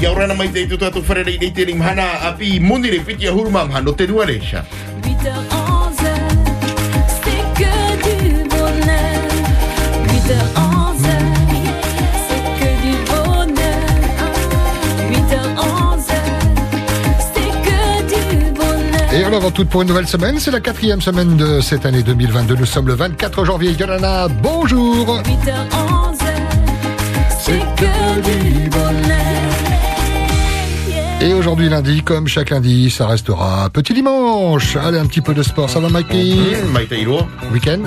ia ora na mai te tuta tu whare nei te ring hana api muni re piti a huruma mhano te nua reisha. 8h11, c'est que du bonheur. 8h11, c'est que du bonheur. 8h11, c'est que du bonheur. Et on avant toute pour une nouvelle semaine, c'est la quatrième semaine de cette année 2022. Nous sommes le 24 janvier. Yolana, bonjour 8h11, c'est que du bonheur. Et aujourd'hui lundi, comme chaque lundi, ça restera petit dimanche. Allez, un petit peu de sport, ça va Mikey Mm, iroa. Week-end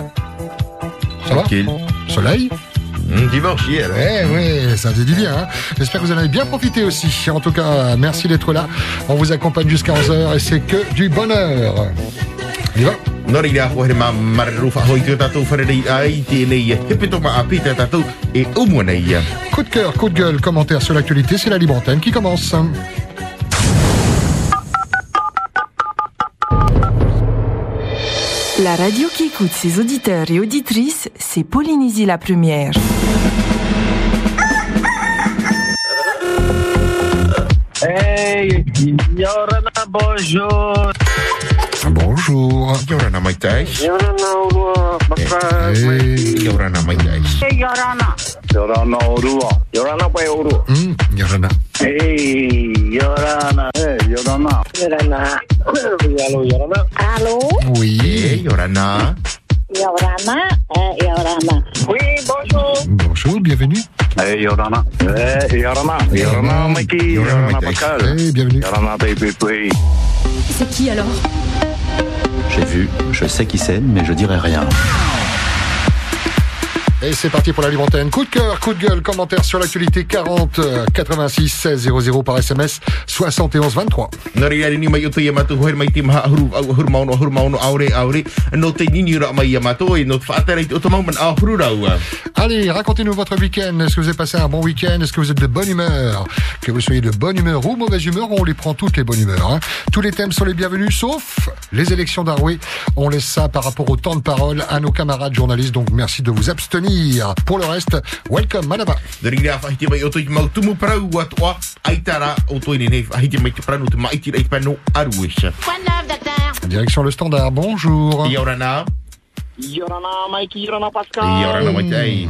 Ça va Tranquille. Soleil Mm, dimanche hier. Eh oui, ça fait du bien. hein. J'espère que vous en avez bien profité aussi. En tout cas, merci d'être là. On vous accompagne jusqu'à 11h et c'est que du bonheur. On y va ma ai tēnei e. Coup de cœur, coup de gueule, commentaire sur l'actualité, c'est la libre antenne qui commence. La radio qui écoute ses auditeurs et auditrices, c'est Polynésie la première. Hey, Yorana, bonjour. Bonjour. Kia ora na mai tai. Yorana, urua. Maka, Hey. Kia ora na mai tai. Hey, Yorana. Yorana, urua. Yorana, pai uru. Hmm, Yorana. Hey, Yorana. Hey, Yorana. Yorana. Halo, Yorana. Allô, Oui. E ora na. Yorana, eh, Yorana. Oui, bonjour. Bonjour, bienvenue. Hey, Yorana. Hey, Yorana. Yorana, Mikey. Yorana, Yorana, Mikey. Pascal. Hey, bienvenue. Yorana, baby. C'est qui alors? J'ai vu, je sais qui c'est, mais je dirai rien. Et c'est parti pour la libre antenne. Coup de cœur, coup de gueule, commentaire sur l'actualité 40 euh, 86 16 00 par SMS 71 23. Nori rea ni mai o te ia matu hoer mai te maha ahuru au ahuru mauno ahuru mauno aure aure. No te nini ura mai ia matu e no te whaatara i te otamau man ahuru rau. Allez, racontez-nous votre week-end. Est-ce que vous avez passé un bon week-end? Est-ce que vous êtes de bonne humeur? Que vous soyez de bonne humeur ou mauvaise humeur, on les prend toutes les bonnes humeurs. hein. Tous les thèmes sont les bienvenus, sauf les élections d'Aroué. On laisse ça par rapport au temps de parole à nos camarades journalistes, donc merci de vous abstenir. Pour le reste, welcome, Manaba. Direction le standard, bonjour. Ia ora na. Yorana, Mikey, Yorana, Pascal. Ia ora na mai tai.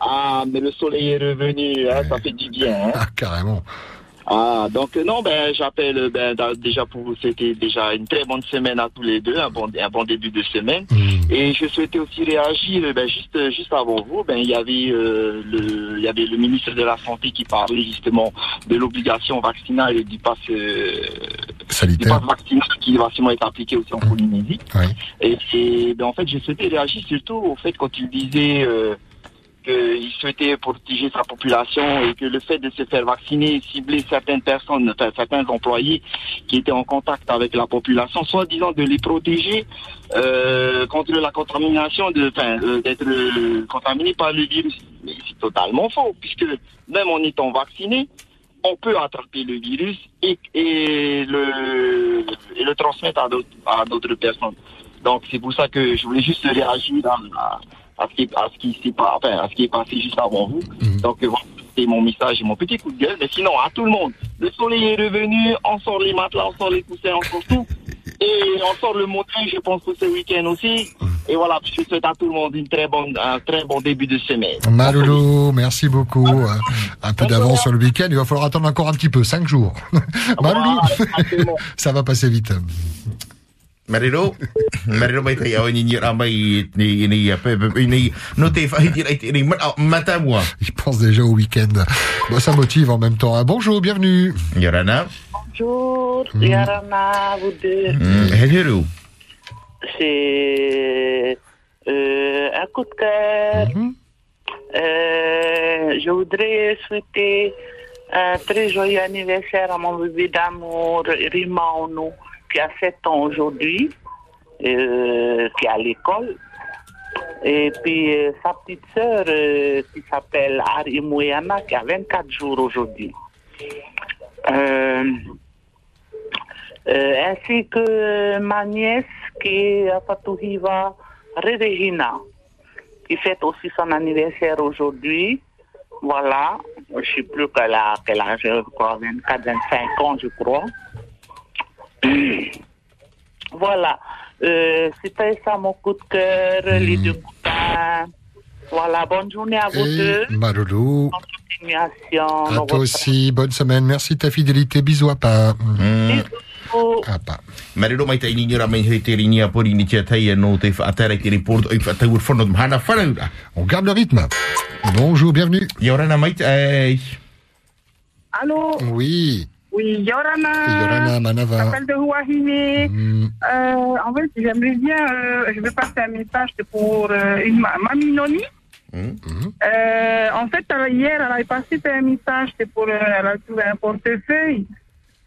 Ah, mais le soleil est revenu, hein, ça fait du bien. Hein. Ah, carrément. Ah, donc non, ben j'appelle ben, déjà pour vous souhaiter déjà une très bonne semaine à tous les deux, un bon, un bon début de semaine. Hmm. Et je souhaitais aussi réagir, ben, juste juste avant vous, ben il y avait euh, le il y avait le ministre de la santé qui parlait justement de l'obligation vaccinale et du pass euh, du pass vaccinal qui va sûrement être appliqué aussi en Polynésie. Oui. Et, et, ben, en fait, je souhaitais réagir surtout au fait quand il disait euh, qu'il souhaitait protéger sa population et que le fait de se faire vacciner cibler certaines personnes, certains employés qui étaient en contact avec la population, soit disant de les protéger euh, contre la contamination, de, euh, d'être euh, contaminé par le virus. Mais c'est totalement faux, puisque même en étant vacciné, on peut attraper le virus et, le, et le transmettre à d'autres, à d'autres personnes. Donc c'est pour ça que je voulais juste réagir à, à, à ce qui, à ce qui s'est pas, enfin, à ce qui est passé juste avant vous. Mhm. Donc euh, voilà, c'est mon message et mon petit coup de gueule. Mais sinon, à tout le monde, le soleil est revenu, on sort les matelas, on sort les coussins, on sort tout. Et on sort le montrer, je pense, pour ce week-end aussi. Et voilà, je souhaite à tout le monde une très bonne, un très bon début de semaine. Maloulou, merci beaucoup. Euh, Un peu d'avance sur le week-end, il va falloir attendre encore un petit peu, cinq jours. Maloulou, ça va passer vite. Marero, marero mai tai au ni ni ra mai ni ni ni no te te ni. Il pense déjà au week-end. Bon, ça motive en même temps. hein. Bonjour, bienvenue. Ia ora na. Bonjour, Mm. Yorana, vous deux. Mm, he heru. C'est euh, un coup de cœur. Mhm. Euh, je voudrais souhaiter un très joyeux anniversaire à mon bébé d'amour, Rimauno, qui a 7 ans aujourd'hui, euh, qui est à l'école. Et puis euh, sa petite sœur euh, qui s'appelle Ari Mouyana, qui a 24 jours aujourd'hui. Ainsi que ma nièce qui est à Fatouhiva, Regina, qui fête aussi son anniversaire aujourd'hui. Voilà. je sais plus quel âge, quel âge, quoi, 24, 25 ans, je crois. voilà. Euh, C'était ça mon coup de cœur, les deux copains. Voilà, bonne journée à vous deux. Et Maroulou, Bonne continuation. à toi aussi, bonne semaine. Merci de ta fidélité. Bisous à pas. Mm. Bisous. À pas. Mai tai ni ra mai he te rini a pori ni tia tai e no te whaatara ki report oi whanaura. On garde le rythme. Bonjour, bienvenue. Ia ora na mai tai. Allô? Oui, Oui, Yorana. Yorana Manava. Appel de Rouahine. Hmm, Euh, en fait, j'aimerais bien, euh, je vais passer un message pour euh, une ma- mamie Noni. Hmm. Euh, en fait, euh, hier, elle avait passé un message, c'est pour, euh, elle a trouvé un portefeuille.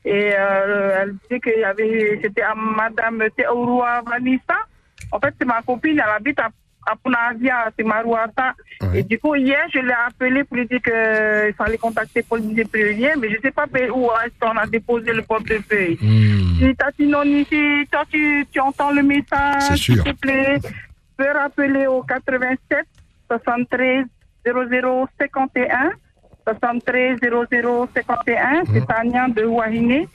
Et euh, elle disait qu'il y avait, c'était à Madame Théoroua Vanessa. En fait, c'est ma copine, elle habite à, à Punavia, c'est Marouata. Ouais. Et du coup, hier, je l'ai appelé pour lui dire qu'il fallait contacter Pauline Despréliens, mais je ne sais pas où est-ce qu'on a déposé le portefeuille. hmm. Si Tati Noni, si toi tu, tu entends le message, s'il te plaît, peux rappeler au 87 73 00 51 73 00 51, c'est Tania de Wahine.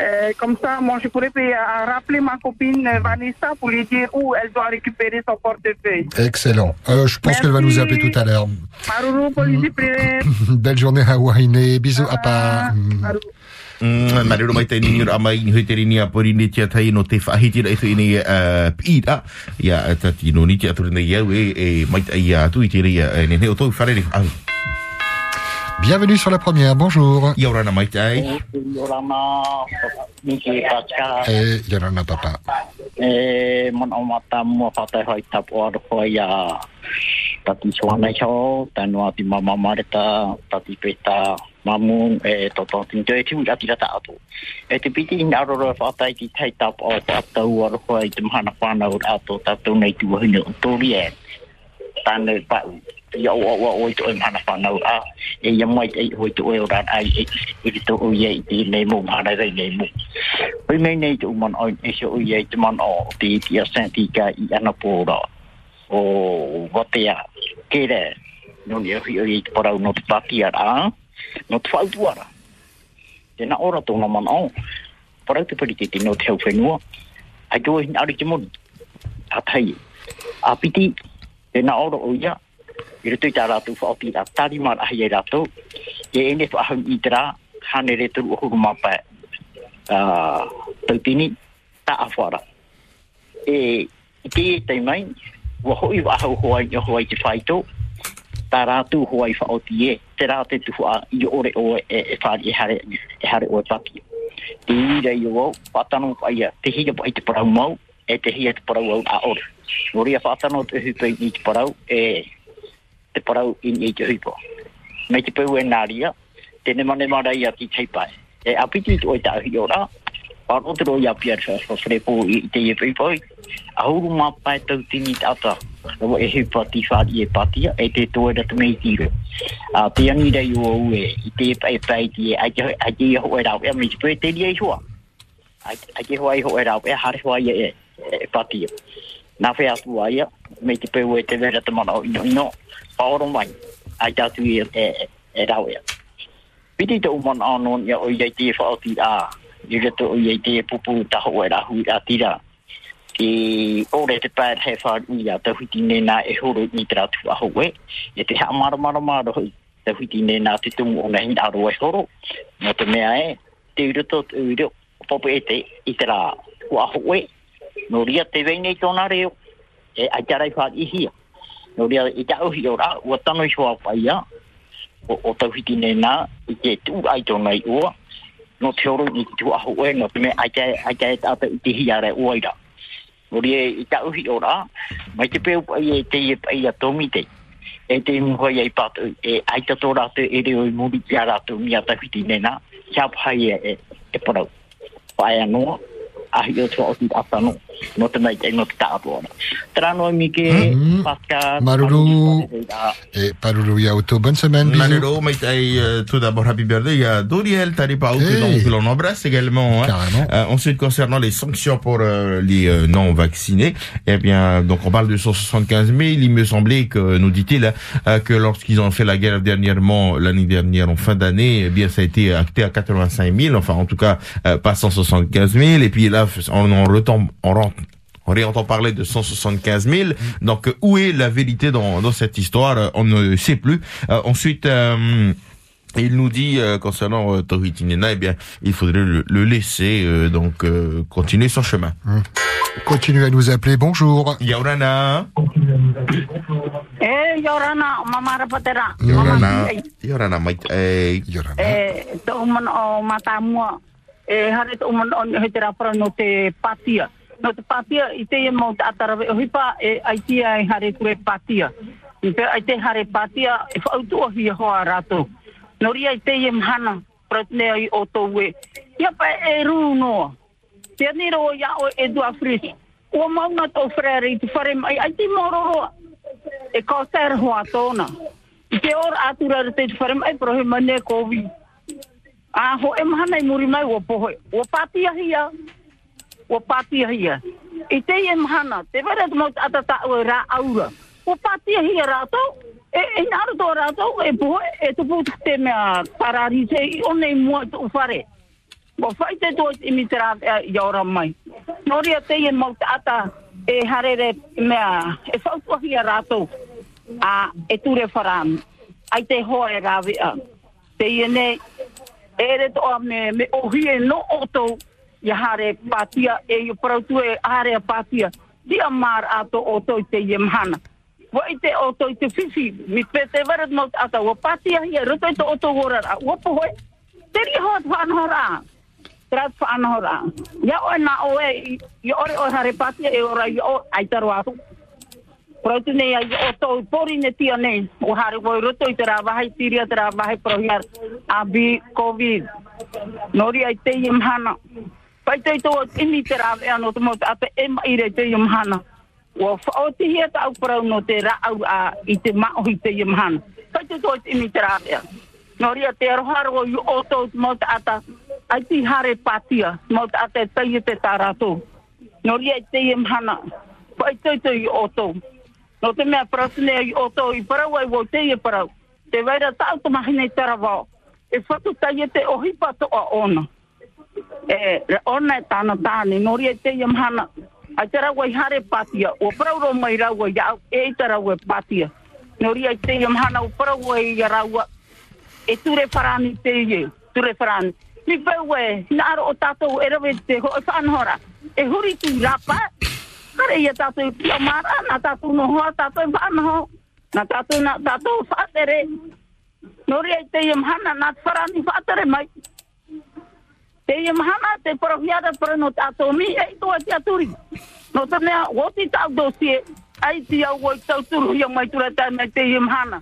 Euh, comme ça, moi, je pourrais à rappeler ma copine euh, Vanessa pour lui dire où elle doit récupérer son portefeuille. Excellent. Euh, je pense qu'elle va nous appeler tout à l'heure. Belle journée à Wahine. Bisous à. Mm, Mariro mai tai ni ra mai ni he te rini a pori ni tia tai no te whahiti ra i tu ini uh, pira. Ia uh, tati no ni tia turu nei au e, e mai tai a tu i te ria e ne ne o tau whare au. Bienvenue sur la première. Bonjour. Yorana, Et Yorana Papa. e mon hoi hoi tati suana cho, mama tati peta e toto tinto e ati rata atu. E te piti in aroro o hoi te mahana whanau nei tori e. Pau. ya o o o to en hana pano a e ya mai e ho to oil that i if to o ye di nei mo ma da nei mo we may need to man on e so o ye to man o di ti ya sent i i ana po ro o wa ke re no ye o ye to para no pa ti ar no to fa tu ara de ora to no man o para te pri ti no te o fe no i do in ari ti mo a thai a ora o ya i rutu i tā rātou whaoti rā tari mara ahi e rātou e ene whaahau i te rā hane re turu o mapa tautini tā awhara. E te e tei mai, wa hoi wa ahau hoa i hoa i te whaito, tā rātou rātu hoai whaoti e, te rā te tuhua i ore o e, e e hare, e hare o e paki. Te ira i o, whatano paia, te hira pa i te parau mau, e te hia te parau au a ore. Nori a whatano te hupe i te parau, e te parau i i te huipo. Mei te pau e nāria, tēne mane mara i ti teipai. E apiti i oi tāhi o rā, roi ia pia sa sa frepo i te e pipoi. A huru mā pai tau tini tata. Rawa e he pati whāri e patia, e te toe rata mei tiro. A te angi rei o au e, i te pai pai ti e, ai te ai e rau, e mi te pui te ria i hoa. Ai ai te hoa i hoa e rau, e hare hoa i e, e patia na whea tu aia, me te peu e te vera te mana o ino ino, paoro mai, ai tātu i e, e, e rau ea. Piti te uman anon ia o iai te whaoti a, i reto o iai te pupu taho e rahu a tira. Ki ore te pār he whāru i a te huiti nena e horo ni te ratu a hoe. E te hea mara mara mara hoi. Te huiti nena te tumu o ngahi aro e horo. No te mea e, te uroto te uro, popo e te i te rā ua hoe no ria te vei nei tona reo, e a wha i hia. No ria i ta uhi o ra, ua tano i soa whai o, o tau hiti nei nā, i te tū ai tona i ua, no te oru ni tū aho e, no te me a tarai, a i te hia re ua i ra. No ria i ta uhi o ra, mai te peo pai e te ie pai a tomi te, e te mhoi e pato, e aita rātou e reo i muri ki a rātou mi a tawhiti nena, kia pahai e, e porau. Pai anoa, ahi o tua o ti atano. no te mai te no te tāpua. Trano mi ke Mhm. Pascal. Maruru. Et Yauto, bonne semaine. mais euh, tout d'abord, happy birthday à Taripao, que Hey. l'on- que l'on embrasse également. hein. Euh, ensuite, concernant les sanctions pour euh, les euh, non-vaccinés, eh bien, donc on parle de 175 000. Il me semblait que, nous dit-il, euh, que lorsqu'ils ont fait la guerre dernièrement, l'année dernière, en fin d'année, eh bien, ça a été acté à 85 000. Enfin, en tout cas, euh, pas 175 000. Et puis là, on en retombe, on rentre. On réentend parler de 175 000. Donc, où est la vérité dans, dans cette histoire? On ne sait plus. Euh, ensuite, euh, il nous dit euh, concernant euh, eh bien, il faudrait le, le laisser euh, donc euh, continuer son chemin. Continuez à nous appeler. Bonjour. Yaurana, E Yorana, mamara patera. Yaurana, Yaurana, mate, eh, Yorana. E te uman o matamua. E hare te uman o he te rapara no te patia. No te patia, i te e mau te atarawe o hipa, e aitia e hare kure patia. I pe ai te hare patia, e whautua hi hoa rato. No ria i te e mhana, pratne ai o tō we. Ia pa e rū noa. Te nero o ia o e dua fris. Ua mauna tō frere i te whare mai, ai te mororoa. e ka ter hoa tōna. I te ora atura te whare mai, pero he mane kovi. A ho e mahana i muri mai o pohoe. o pātia hia. o pātia hia. I te e mahana, te wera te mau atata ua rā aura. Ua pātia hia rātou. E, e nāra tō rātou, e pohoe, e tupu te mea parari te i one mua tu whare. Wa whai te tō i mi e rā i aura mai. Noria te e mau te ata e harere mea, e whautuahi a rātou a e ture wharan. Ai te hoa e rāwea. Te i ne, e re to a me, me ohi e no oto i hare pātia, e i parautu e hare a pātia. Dia mār ato oto te i mhana. Wa i te oto te whiwhi, mi pe te warat maut ata, wa pātia hi, roto te oto horara, wa pohoe. Te ri hoa whanhora. Trat whanhora. Ia oe na oe, i ore o hare pātia e ora i o aitaro atu. Nei ai o tau pori ne tia nei, o hare voi roto i te rā wahai tiria te rā wahai prohiar a bi COVID. Nori ai te i mhana. Pai te tō imi te rā vea no te mo te ate e mai re te i mhana. Ua whaoti hia ta au parau no te rā au a i te maohi te i mhana. Pai te tō imi te rā vea. Nori a te aroharo i o tau mo te ata ai ti hare patia mo te ata tai e te tā rātou. Nori ai te i mhana. Pai te tō i o tau. No te mea prasine i o tō i parau ai wau te i parau. Te waira tau te mahine i tara wau. E whatu tai e te ohi pato a ona. E re ona e tāna tāne, nori e te i mhana. Ai te rau ai hare patia. O parau ro mai rau ai au e i tara wai patia. Nori e te i mhana o parau ai i rau e ture parani te i e. Ture parani. Mi pau e, na aro o tātou e rawe te ho e whanhora. E huri tu rapa. Kare ia tātou i pia mara, na tātou no hoa, tātou i whanaho. Na tātou na tātou whātere. Nori ai te iam hana, nā wharani whātere mai. Te iam hana, te parahiara para no tātou mi, e toa te aturi. No te mea, woti tau dosie, ai ti au wai tau turu ia mai tura tai mai te iam hana.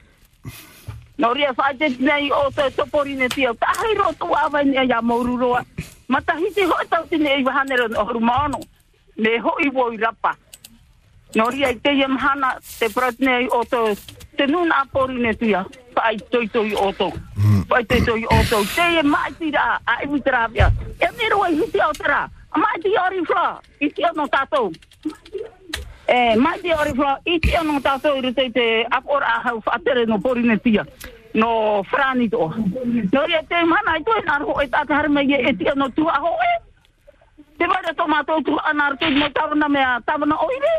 Nori a whaite nei o te topori ne tia, tahai awai maururoa. Matahiti hoi tau tine no horu maono. Me hoi rapa. Ai te iam hana te pratne o to te nuna apori ne. Pai toi toi o to. Pai toi toi o to. Te e mai tira a iwi terapia. E mero ai hiti o tera. A mai ti ori. I ti ono tatou. E mai ti ori fla. I ti ono tatou i rute te apora a hau no pori ne. No frani te mana i toi naro e tata harma i e ti ono tu aho e. Te wara tomato tu anar te mo tavana mea tavana oire.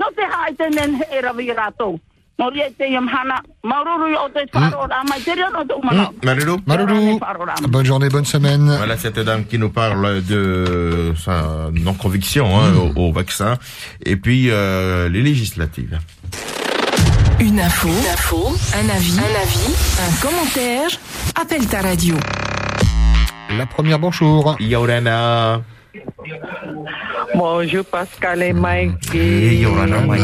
No te hai te nen he rawi rato. No ria te yam hana maururu o te wharo ra mai te ria no te umana. Maruru. Maruru, bonne journée, bonne semaine. Voilà cette dame qui nous parle de sa non-conviction hein, au, au vaccin et puis euh, les législatives. Une info, un avis, un avis, un commentaire. Appelle ta radio. La première, bonjour. Yaurana. Bonjour Pascal et Mike. Eh, Yaurana, Mike.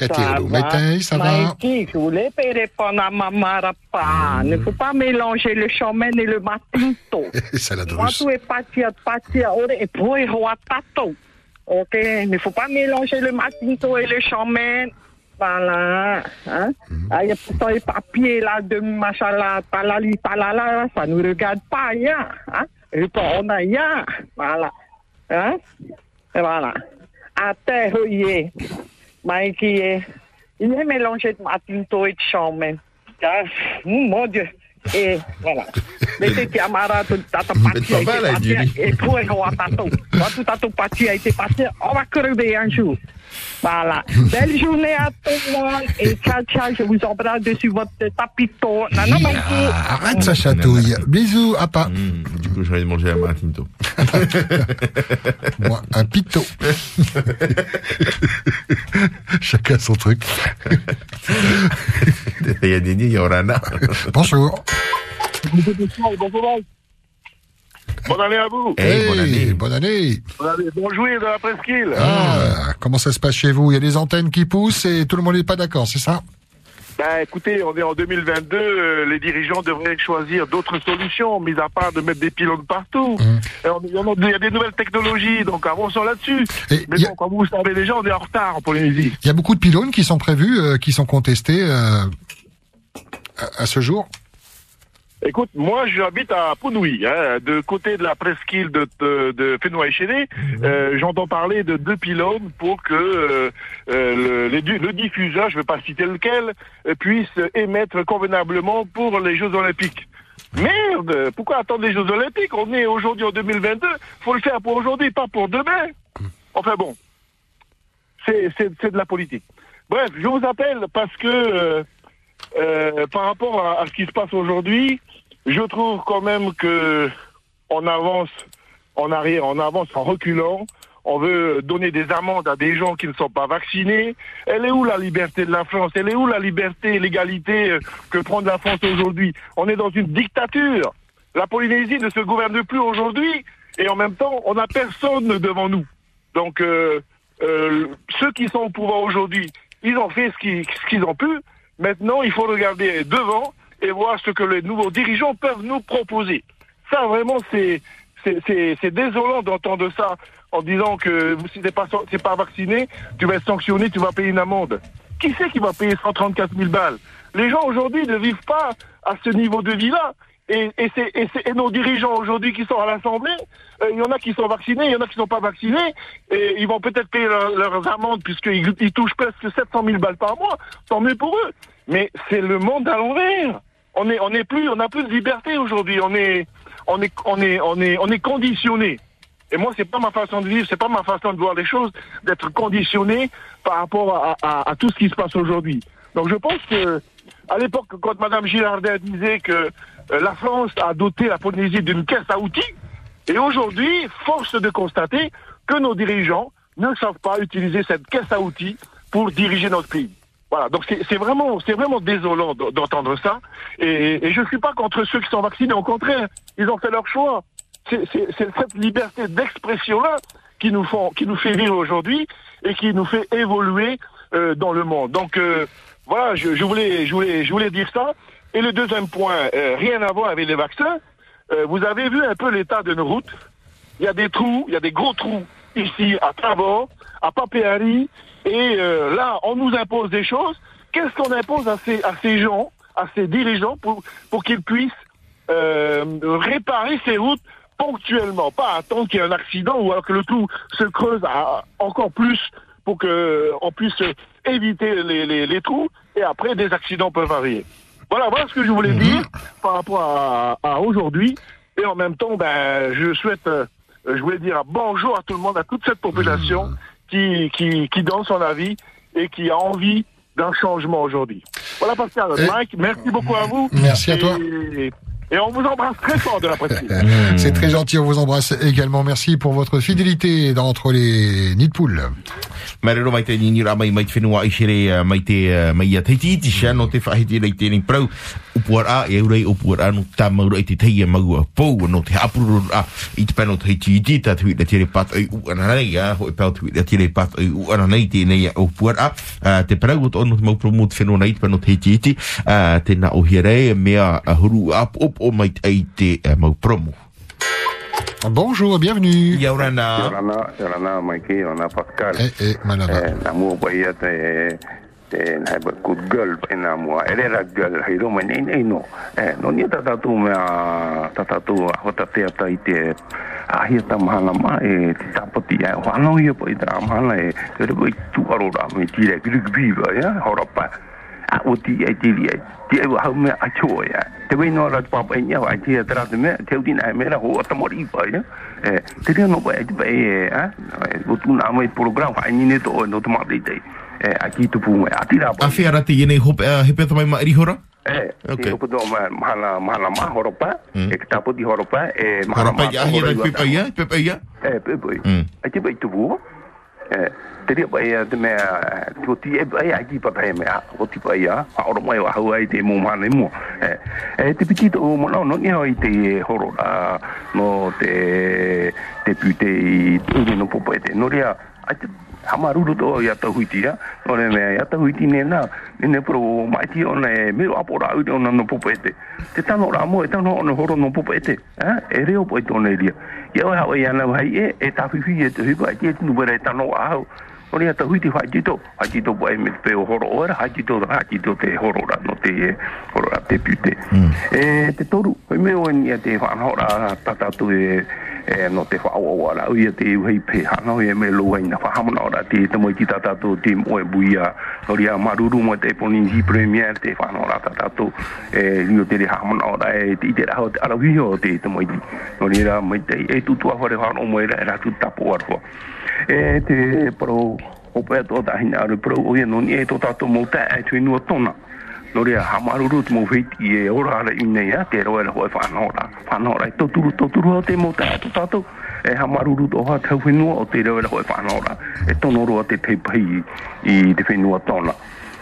Etiolo. Maïté, ça va Mikey, je voulais répondre à Maman Rapa. Ne faut pas mélanger le chaman et le matinto. Salade Moi, russe. tout est parti, parti, ore, et et roi tato. Ok, il ne faut pas mélanger le matinto et le chaman. Voilà. Hein? Ah, il y a pourtant les papiers là de machallah, talali, talala, ça ne nous regarde pas, ya. Hein? Et puis, on a ya. Voilà. Hein? Et voilà. À terre. Mikey, il est mélangé de matinto et de chaman. Ah, Mon Dieu. Et voilà. Mettez camarades, tata parti a pas été mal, parti, Julie. et et roi tato. Quand tout a été on va crever un jour. Voilà. Belle journée à tout le monde. Et ciao, ciao, je vous embrasse dessus votre tapito. Nana. Ah, arrête sa chatouille. Bisous, à pas. Hum, du coup, j'allais manger un matinto. Moi, un pito. Chacun son truc. Il y a des nids, il y aura un Bonjour. Bonne année à vous. Hey, bonne année. bonne année. Bonne année. Bonjour de la presqu'île. Ah, comment ça se passe chez vous? Il y a des antennes qui poussent et tout le monde n'est pas d'accord, c'est ça? Ben, écoutez, on est en 2022. euh, les dirigeants devraient choisir d'autres solutions, mis à part de mettre des pylônes partout. Et on- Il y, a- y a des nouvelles technologies, donc avançons là-dessus. Mais bon, comme vous savez déjà, on est en retard en Polynésie. Il y a beaucoup de pylônes qui sont prévus, euh, qui sont contestés euh, à, à ce jour? Écoute, moi, j'habite à Pounoui, hein, de côté de la presqu'île de, de, de Fénois-Chéné. Euh, J'entends parler de deux pylônes pour que euh, euh, le, le diffuseur, je ne vais pas citer lequel, euh, puisse émettre convenablement pour les Jeux Olympiques. Merde Pourquoi attendre les Jeux Olympiques? On est aujourd'hui en 2022. faut le faire pour aujourd'hui, pas pour demain. Enfin bon, c'est de la politique. Bref, je vous appelle parce que euh, par rapport à, ce qui se passe aujourd'hui, je trouve quand même que on avance en arrière, on avance en reculant. On veut donner des amendes à des gens qui ne sont pas vaccinés. Elle est où la liberté de la France? Elle est où la liberté et l'égalité euh, que prend la France aujourd'hui? On est dans une dictature. La Polynésie ne se gouverne plus aujourd'hui et en même temps, on n'a personne devant nous. Donc, euh, ceux qui sont au pouvoir aujourd'hui, ils ont fait ce qu'ils ont pu. Maintenant, il faut regarder devant et voir ce que les nouveaux dirigeants peuvent nous proposer. Ça, vraiment, c'est c'est- désolant d'entendre ça en disant que si t'es pas t'es pas vacciné, tu vas être sanctionné, tu vas payer une amende. Qui c'est qui va payer 134 000 balles? Les gens aujourd'hui ne vivent pas à ce niveau de vie-là. Et, et, et, et nos dirigeants aujourd'hui qui sont à l'Assemblée, euh, il y en a qui sont vaccinés, il y en a qui sont pas vaccinés, et ils vont peut-être payer leur- leurs amendes puisqu'ils ils touchent presque 700 000 balles par mois. Tant mieux pour eux. Mais c'est le monde à l'envers. On est, on est plus, on n'a plus de liberté aujourd'hui. On est, on est, on est, on est, on est conditionné. Et moi, c'est pas ma façon de vivre, c'est pas ma façon de voir les choses, d'être conditionné par rapport à, à- tout ce qui se passe aujourd'hui. Donc, je pense que, à l'époque, quand Madame Girardin disait que la France a doté la Polynésie d'une caisse à outils, et aujourd'hui, force de constater que nos dirigeants ne savent pas utiliser cette caisse à outils pour diriger notre pays. Voilà, donc c'est vraiment, c'est vraiment désolant d'entendre ça. Et, et je suis pas contre ceux qui sont vaccinés, au contraire, ils ont fait leur choix. C'est cette liberté d'expression-là qui nous font, qui nous fait vivre aujourd'hui et qui nous fait évoluer euh, dans le monde. Donc euh, voilà, je, je voulais, je voulais, je voulais dire ça. Et le deuxième point, euh, rien à voir avec les vaccins. Euh, vous avez vu un peu l'état de nos routes. Il y a des trous, il y a des gros trous ici à Travor, à Papéari, et euh, là, on nous impose des choses. Qu'est-ce qu'on impose à ces, à ces gens, à ces dirigeants, pour, pour qu'ils puissent réparer ces routes ponctuellement, pas attendre qu'il y ait un accident ou alors que le trou se creuse encore plus pour que on puisse éviter les, les, les trous et après des accidents peuvent arriver. Voilà, voilà ce que je voulais dire par rapport à, à aujourd'hui et en même temps, ben, je souhaite, euh, je voulais dire bonjour à tout le monde, à toute cette population qui, qui, qui donne son avis et qui a envie d'un changement aujourd'hui. Voilà, Pascal. Mike, merci beaucoup à vous. Merci à toi. Et Et on vous embrasse très fort de la presqu'île. C'est très gentil, on vous embrasse également. Merci pour votre fidélité d'entre les nids de poules. Marero mai te nini ra mai mai te whenua i shere mai te mai ia teiti iti sha no te whahiti nei te ning prau upuar a e urei upuar a no ta maura i te teia mau a pou no te apuru a i te pano te hiti iti ta tui na tire pat ai u ana nei a ho pau tui na tire pat ai u ana nei te nei a upuar a te prau o tono te mau promo te whenua nei te pano te hiti iti te na o hiare mea a huru ap op o mai te ai te uh, mau promo Bonjour, bienvenue. Yorana. Yorana, Yorana, Mikey, Yorana, Pascal. Eh, eh, manana. Eh, namu ba ia te te nai ba good girl pa na mo. Ele ra girl, hai ro mai nei nei no. Eh, no ni ta ta tu me a ta ta tu a hota te ata i te a hi ta mahana ma e te tapoti ai wa no ia pa i ta mahana e te ro i tu aro ra me ti re grig viva ya hora pa. A o ti ai ti ai ti ai hau me a cho ya. Te wei no ra pa pa nya wa ti tra te me te uti na me ra ho ta mori pa ya. Eh, te ria no ba e te ba e a o tu na mai program ai ni ne to no te ma te te. Eh, aki tu pu me a ti ra pa. a whiara te ienei hope uh, hepe tamai ma irihora Eh, okay. Ko do ma mahala mahala ma horopa, Mm. e tapo di horopa, e mahala Horopa ia hia rai pepa ia pepa ia Eh, pepa. Mm. A te bai tu bu te ria pai te mea te o ti e ai a ki patahe mea o ti pai a a ora mai o ai te mō mhane mo e te piti to mō no no ngeo i te horo a no te te pute i tūne no popo e te. No ria ai te ama rulu to ya to huiti ya ore me ya to huiti ne na ne ne pro mai ti ona e me apora u ona no popete te ta no ramo e ta no ona horo no popete ha e reo po to ne dia ya wa ha ya na hai e e ta fi e te hipa ki e tu bere tano a ore ya to huiti fa ti to a ti to po e me pe horo ora ha ti to ha ti to te horo ra no te e horo ra te pite e te toru me o ni ya te ha ora ta ta tu e e no te fa o ala. O ia te hei pe hana o e me lo ai na fa mo ora. Te te mo ki tata to te mo e buia. O ria maruru mo te poni ji premier te fa ora tata to e ni te ri ora e te te ra ho te ara o te te mo i no ni ra mo te e tu tu a fore fa no mo era era tu tapo ar fo e te pro o pe to ta hina ro pro o ia no ni e to tata to mo te e tu no tona no ria hamaruru te mo feiti e ora ala ina ia te roa e hoi whanora whanora e toturu toturu o te mo ta to e hamaruru o ha tau whenua o te roa e hoi whanora e tono roa te te pai i te whenua tona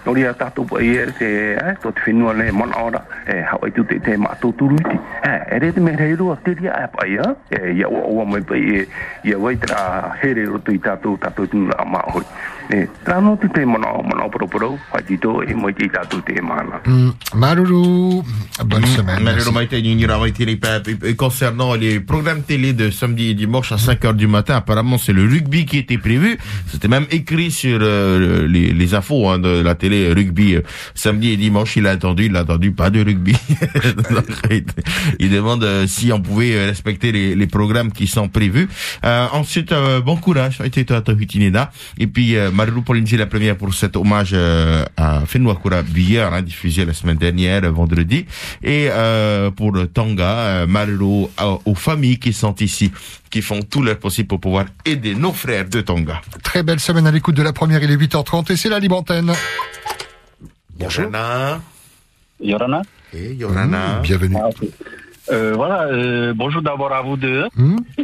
no ria tato pa i e se e to te whenua le mana ora e hau tu te te ma toturu iti e e re te me rei roa te ria e pai a e ia ua ua mai pai e ia waitara here roto i tato tato tunu a maa hoi e trano te te mana mana pro pro whajito e moi te tato te mana Hmm, Maruru, bonne semaine. Malheureux merci. Maïté Nini Ramaïté les papes. Et concernant les programmes télé de samedi et dimanche à 5h du matin, apparemment c'est le rugby qui était prévu. C'était même écrit sur euh, les, les infos hein, de la télé rugby euh, samedi et dimanche. Il a attendu, il a attendu pas de rugby. Il- demande euh, si on pouvait euh, respecter les, les programmes qui sont prévus. Euh, ensuite, euh, bon courage. Et puis, euh, Marou Polinzi, la première pour cet hommage à Fenua Kura Billard, hein, diffusé la semaine dernière, vendredi. Et pour Marou euh, aux familles qui sont ici, qui font tout leur possible pour pouvoir aider nos frères de Tonga. Très belle semaine à l'écoute de la première, il est 8h30 et c'est la libre antenne. Yorana. Yorana Et Yorana. Bienvenue. Ah. Euh, voilà, euh, bonjour d'abord à vous deux. Hmm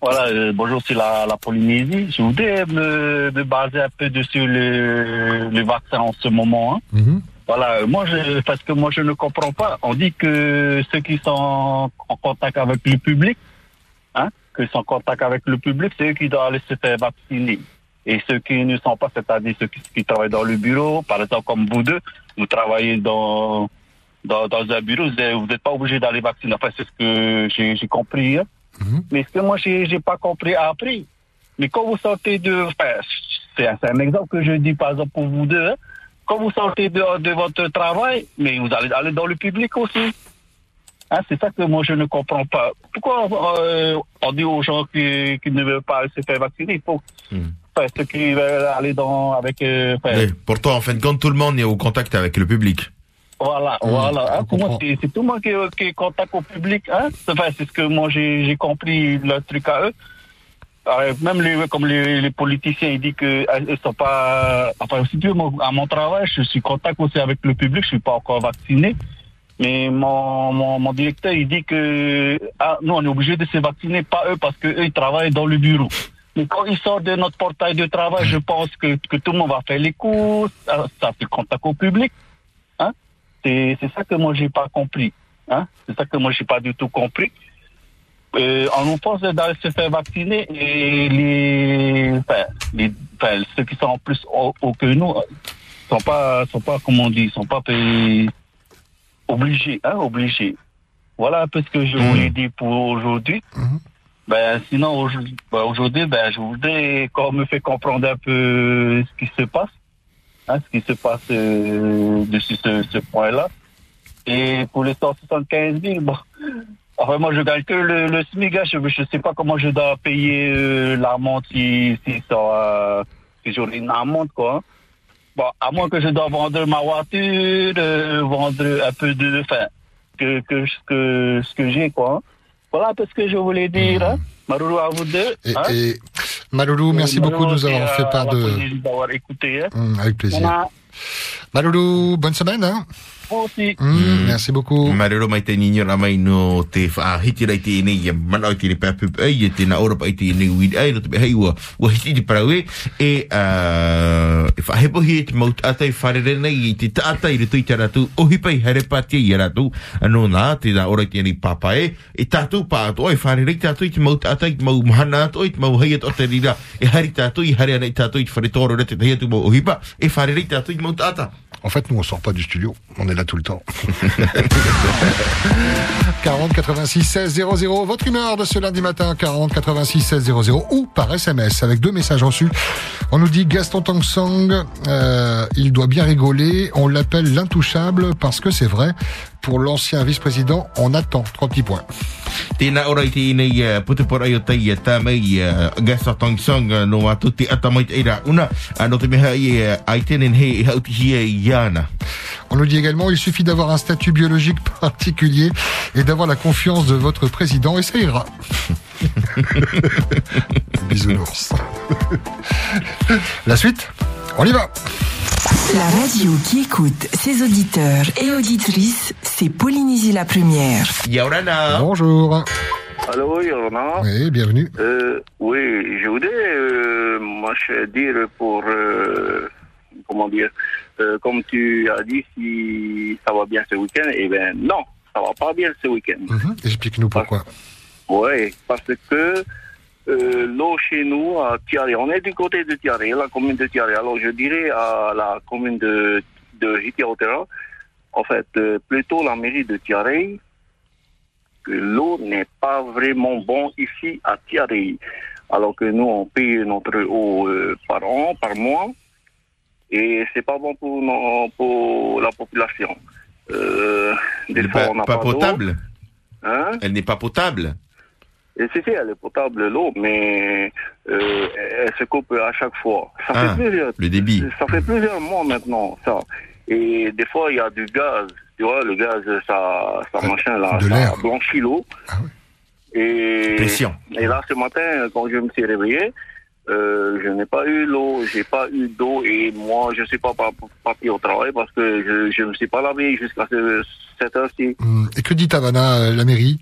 Voilà, euh, bonjour c'est la, la Polynésie. Je voudrais me, me baser un peu dessus le, le vaccin en ce moment. hein. Mhm. Voilà, moi je, parce que moi je ne comprends pas. On dit que ceux qui sont en contact avec le public, qui sont en contact avec le public, c'est eux qui doivent aller se faire vacciner. Et ceux qui ne sont pas, c'est-à-dire ceux qui, qui travaillent dans le bureau, par exemple comme vous deux, vous travaillez dans dans, dans un bureau, vous n'êtes pas obligé d'aller vacciner. Enfin, c'est ce que j'ai compris. hein. Mais ce que moi, j'ai pas compris après. Mais quand vous sortez de... Enfin, c'est un, c'est un exemple que je dis, par exemple, pour vous deux. hein. Quand vous sortez de, de votre travail, mais vous allez aller dans le public aussi. Hein, c'est ça que moi, je ne comprends pas. Pourquoi euh, on dit aux gens qui, qui ne veulent pas se faire vacciner Il faut... Enfin, ceux qui veulent aller dans... avec... euh, enfin, Oui, pour toi, en fin de compte, tout le monde est au contact avec le public. Voilà, Mmh, voilà. Hein, c'est tout le monde qui, qui est contact au public. Hein? Enfin, c'est ce que moi, j'ai compris le truc à eux. Même les, comme les, les politiciens, ils disent que euh, ils sont pas... Enfin, si tu veux, à mon travail, je suis en contact aussi avec le public. Je suis pas encore vacciné. Mais mon, mon, mon directeur, il dit que ah, nous, on est obligé de se vacciner, pas eux, parce qu'eux, ils travaillent dans le bureau. Mais quand ils sortent de notre portail de travail, je pense que, que tout le monde va faire les courses, ça, ça fait contact au public. Hein? C'est ça que moi, j'ai pas compris. Hein? C'est ça que moi, j'ai pas du tout compris. Euh, on nous force d'aller se faire vacciner et les, enfin, les enfin, ceux qui sont en plus hauts que nous euh, sont pas, sont pas, comment on dit, sont pas payés- obligés, hein, obligés. Voilà un peu ce que je voulais dire pour aujourd'hui. Ben, sinon, aujourd'hui, ben, aujourd'hui, ben, je voudrais qu'on me fait comprendre un peu ce qui se passe, hein, ce qui se passe euh, dessus ce, ce point-là. Et pour les 175 000, bon, enfin, moi, je gagne que le, le SMIC, hein, je ne sais pas comment je dois payer euh, l'amende si, si, ça, euh, si j'aurai une amende, quoi. hein. Bon, à moins que je dois vendre ma voiture, euh, vendre un peu de, enfin, que, que, ce que, ce que j'ai, quoi. hein. Voilà ce que je voulais dire, hein. Maruru à vous deux. Et, hein. et Maloulou, merci Euh, beaucoup de nous avoir fait euh, part de... d'avoir écouté, hein. Hum, avec plaisir. Maloulou, bonne semaine. Hein. Moi aussi. Hum, Merci beaucoup. Marero mai te ninyo na mai no te whaahiti rai te nei ia mana o te ne papu ai e te na ora pai te nei wiri ai no te hei ua ua hiti te parau e. E uh, e whahepohi e te maut atai wharere nei i te taata i rutu i te ratu ohi pai here i a ratu. Anō nā te na ora te nei papa e. E tātou pā ato ai wharere i tātou i te maut atai i te mau mahana ato i te mau hei ato te rira. E hari tātou i hari ana i tātou i te whare tōro rete te hei atu mau ohipa e wharere i tātou i te maut En fait, nous, on sort pas du studio. On est là tout le temps. 40 86 16 00. Votre humeur de ce lundi matin, 40 86 16 00 ou par SMS avec deux messages reçus. On nous dit Gaston Tangsang, euh, il doit bien rigoler. On l'appelle l'intouchable parce que c'est vrai. Pour l'ancien vice-président, on attend. Trois petits points. Tēnā ora i te i putupora i o i Gasa Tong Song uh, no atu te ira una uh, no te meha i uh, ai tēnen he i hauti hia i iana. On nous dit également, il suffit d'avoir un statut biologique particulier et d'avoir la confiance de votre président et ça ira. Bisounours. La suite, on y va. La radio qui écoute ses auditeurs et auditrices, c'est Polynésie la première. Yaurana. Bonjour. Allô, Yorana Oui, bienvenue. Euh, oui, je voudrais, euh, moi, je dire pour, euh, comment dire, euh, comme tu as dit, si ça va bien ce week-end, eh bien, non, ça va pas bien ce week-end. Mhm. Explique-nous pourquoi. Oui, parce que euh, l'eau chez nous, à Tiaré, on est du côté de Tiaré, la commune de Tiaré. Alors, je dirais à la commune de, de Jitiaotera, en fait, euh, plutôt la mairie de Tiaré, que l'eau n'est pas vraiment bon ici à Tiaré. Alors que nous, on paye notre eau euh, par an, par mois, et c'est pas bon pour, nos- pour la population. Euh, des Elle n'est fois, pas, on n'a pas pas potable. Hein? Elle n'est pas potable. Et si, si, elle est potable l'eau, mais euh, elle se coupe à chaque fois. Ça Ah, fait plusieurs, le débit. ça fait plusieurs mois maintenant, ça. Et des fois, il y a du gaz. Tu vois, le gaz, ça, ça machin là, de ça l'air. blanchit l'eau. Et, Pression. et là, ce matin, quand je me suis réveillé, euh, je n'ai pas eu l'eau, j'ai pas eu d'eau et moi, je suis pas par- parti au travail parce que je, je me suis pas lavé jusqu'à ce- cette heure-ci. Hum, Et que dit Havana, euh, la mairie?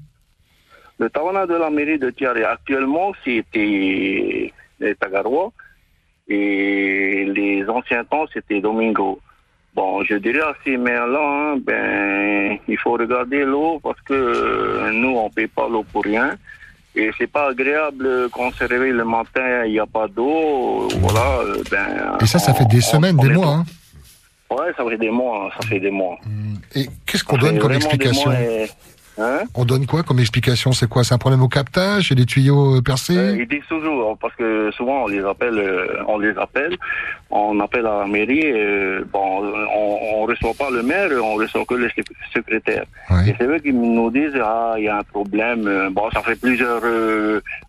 Le Tawana de la mairie de Tiare, actuellement, c'était les Tagarois et les anciens temps, c'était Domingo. Bon, je dirais à ces maires-là, hein, ben, il faut regarder l'eau parce que euh, nous, on paye pas l'eau pour rien. Et c'est pas agréable quand on se réveille le matin, il n'y a pas d'eau, voilà, ben. Et ça, ça fait des on- semaines, on des mois. Hein. Ouais, ça fait des mois, ça fait des mois. Et qu'est-ce qu'on donne comme explication Hein On donne quoi comme explication? C'est quoi? C'est un problème au captage? C'est des tuyaux euh, percés? Euh, ils disent toujours, parce que souvent on les appelle, euh, on les appelle, on appelle à la mairie, euh, bon, on, on reçoit pas le maire, on reçoit que le sec- secrétaire. Et c'est eux qui nous disent, ah, il y a un problème, bon, ça fait plusieurs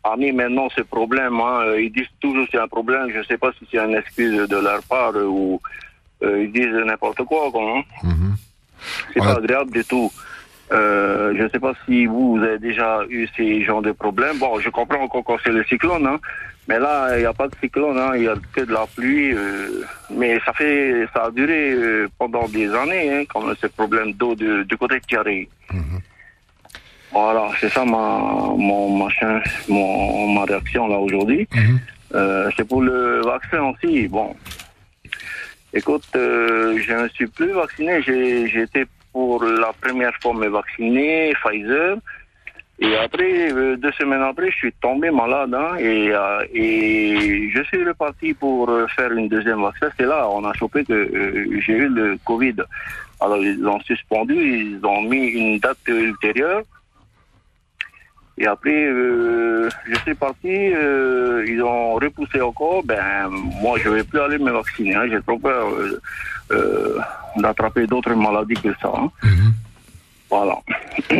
années maintenant ce problème, hein, ils disent toujours c'est un problème, je sais pas si c'est une excuse de leur part ou ils disent n'importe quoi, hein. C'est pas agréable du tout. Euh, je ne sais pas si vous, vous avez déjà eu ces genres de problèmes. Bon, je comprends encore quand c'est le cyclone, hein, mais là, il n'y a pas de cyclone, hein, il y a que de la pluie. euh, mais ça fait, ça a duré euh, pendant des années, hein, comme ce problème d'eau de- du côté de Thierry. Voilà, c'est ça ma, mon machin, mon, ma réaction là aujourd'hui. Euh, c'est pour le vaccin aussi. Bon, écoute, euh, je ne suis plus vacciné. J'ai j'ai été pour la première fois me vacciner, Pfizer. Et après, euh, deux semaines après, je suis tombé malade hein, et, euh, et je suis reparti pour euh, faire une deuxième vaccin. C'est là, on a chopé que euh, j'ai eu le Covid. Alors, ils ont suspendu, ils ont mis une date ultérieure. Et après, euh, je suis parti, euh, ils ont repoussé encore. Ben, moi, je vais plus aller me vacciner. hein. J'ai trop peur euh, d'attraper d'autres maladies que ça. hein. Voilà.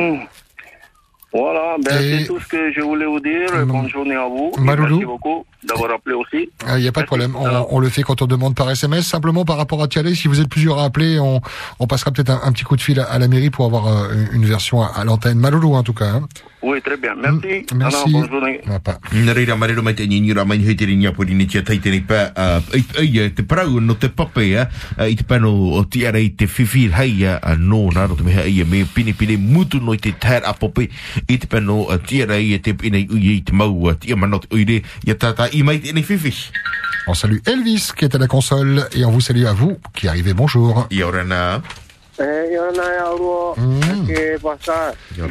voilà, ben, c'est tout ce que je voulais vous dire. Bonne journée à vous. Maloulou. Merci beaucoup d'avoir appelé aussi. Il n'y a pas de problème. On, on le fait quand on demande par SMS. Simplement par rapport à Tialé, si vous êtes plusieurs à appeler, on, on passera peut-être un, un petit coup de fil à, à la mairie pour avoir euh, une version à, à l'antenne. Maloulou, en tout cas. hein. Oui, très bien. Merci. Merci. Alors, bonne journée. Nā reira marero mai te nyingira mai hei te ringa pori ni tia taitene pa ai ai te parau no te pape a i te pano o tia rei te whiwhir hei a no nā ro te meha ia me pini pini mutu no i te tair a pope i te pano a tia rei te pina i ui i te mau a tia manot uire ia tata i mai te nei whiwhi On salue Elvis qui est à la console et on vous salue à vous qui arrivez. Bonjour. Ia ora nā. Eh, ia na ia ro. Ke pasa. Ia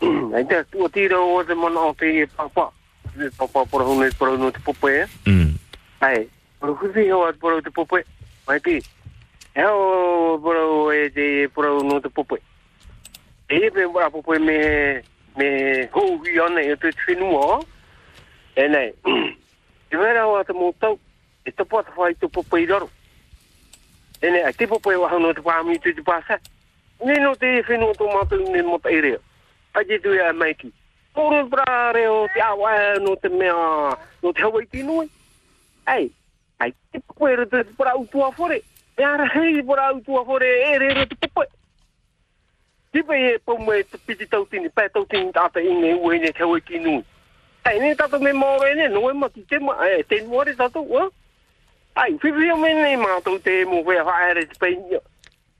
ora nā mai tai. Ai te tu tira o te mana o te papa. Te papa por hone por no te pope. Mm. Ai, por hu o por te pope. Mai ti. E o por e te por no te pope. E pe por pope me me ho wi ona e te finu o. E nei. E vera o te mo tau. E te pota fai te pope i roro. E nei, ai te pope wa no te pa mi te te pasa. Ni no te finu to matu ni mo te ere. a te tui a maiki. Kōru pra reo te awa no te mea, no te i nui. Ei, ai te pukwe re te pura utua fore. E ara hei pura utua fore, e re re te pukwe. Ti pei e pomoe te piti tautini, pae tautini tata inge ue ne te hawaiti nui. Ei, ne tato me maore ne, no e mati te ma, e te nuare tato, wa? Ai, whiwi o mene mātou te mo, wea whaere te pei,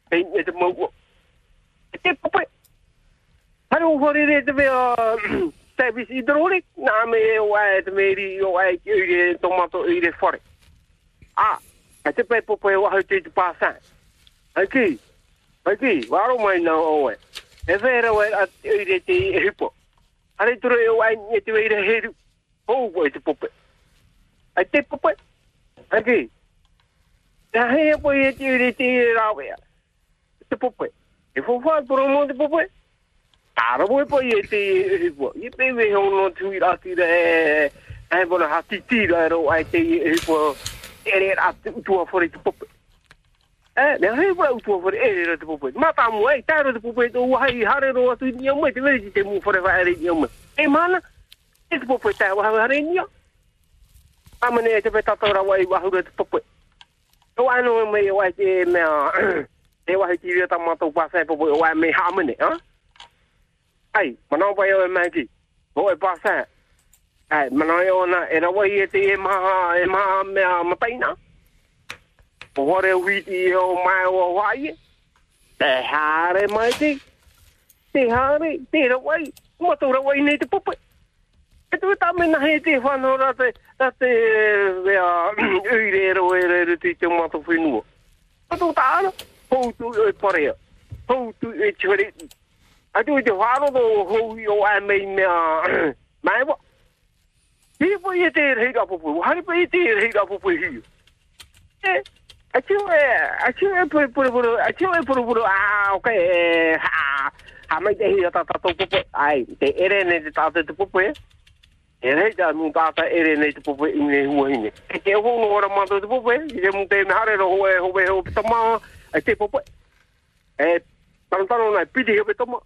pei, e te mau, e te pukwe. Pukwe. Hare o hore re te mea service hydraulic, nā me e o ae te meiri o ae ki ure tomato ure whare. A, e te pe pope o ahau te te pāsā. Ai ki, ai ki, waro mai nā o E E vera oe a ure te e hipo. Hare tura e o ae e te weira heru. Hou o e te popo. Ai te popo, Ai ki, Nā hea po e te ure te e rāwea. Te popo, E fōwhā poro mō te pope. Tāra mo e po i e te e po. I pe me ho no tui rati re e e bona hati tira e ro ai te e po e re rati utua fore te pope. E, ne hei pora utua fore e re te pope. Ma tā mo e, tāra te pope tō wahai hare ro atu ni au mai te veri te mu fore wa ere ni au mai. E mana, e te pope tā wahai hare ni au. Amane e te pe tataura wai wahura te pope. Tō ano e mai wai te mea, e wahi ki ria tamatou pasai popo e wai me hamane, ha? ai, mana o vai o e mangi, e pasa, ai, mana o na, e rawa i e te e ma e maha ma mataina, o hore witi e o mai o hawaii, te hare mai te, te hare, te rawa i, mo tō rawa i nei te pupe, e tu ta me na he te whanau rate, rate, vea, ui re ro e re re te mato whenua, ma tō ta ana, hou tu e parea, hou tu e chore, hou tu e chore, atu tu te wharo do hou i o ai mei mea, mai wa. Hi po i te rei ka popo, hari po i te rei ka popo hi. E, a e, a e puru puru puru, a e puru puru, a, ok, e, ha, ha mai te hi a tata tau popo, ai, te ere ne te tata te popo e. E rei ta mu tata ere ne te popo i ne hua hine. E te ho no ora mato te popo e, i te mu te me hare ro hoe hoe ho pitama, e te popo e. E, tarantano nai piti he pitama.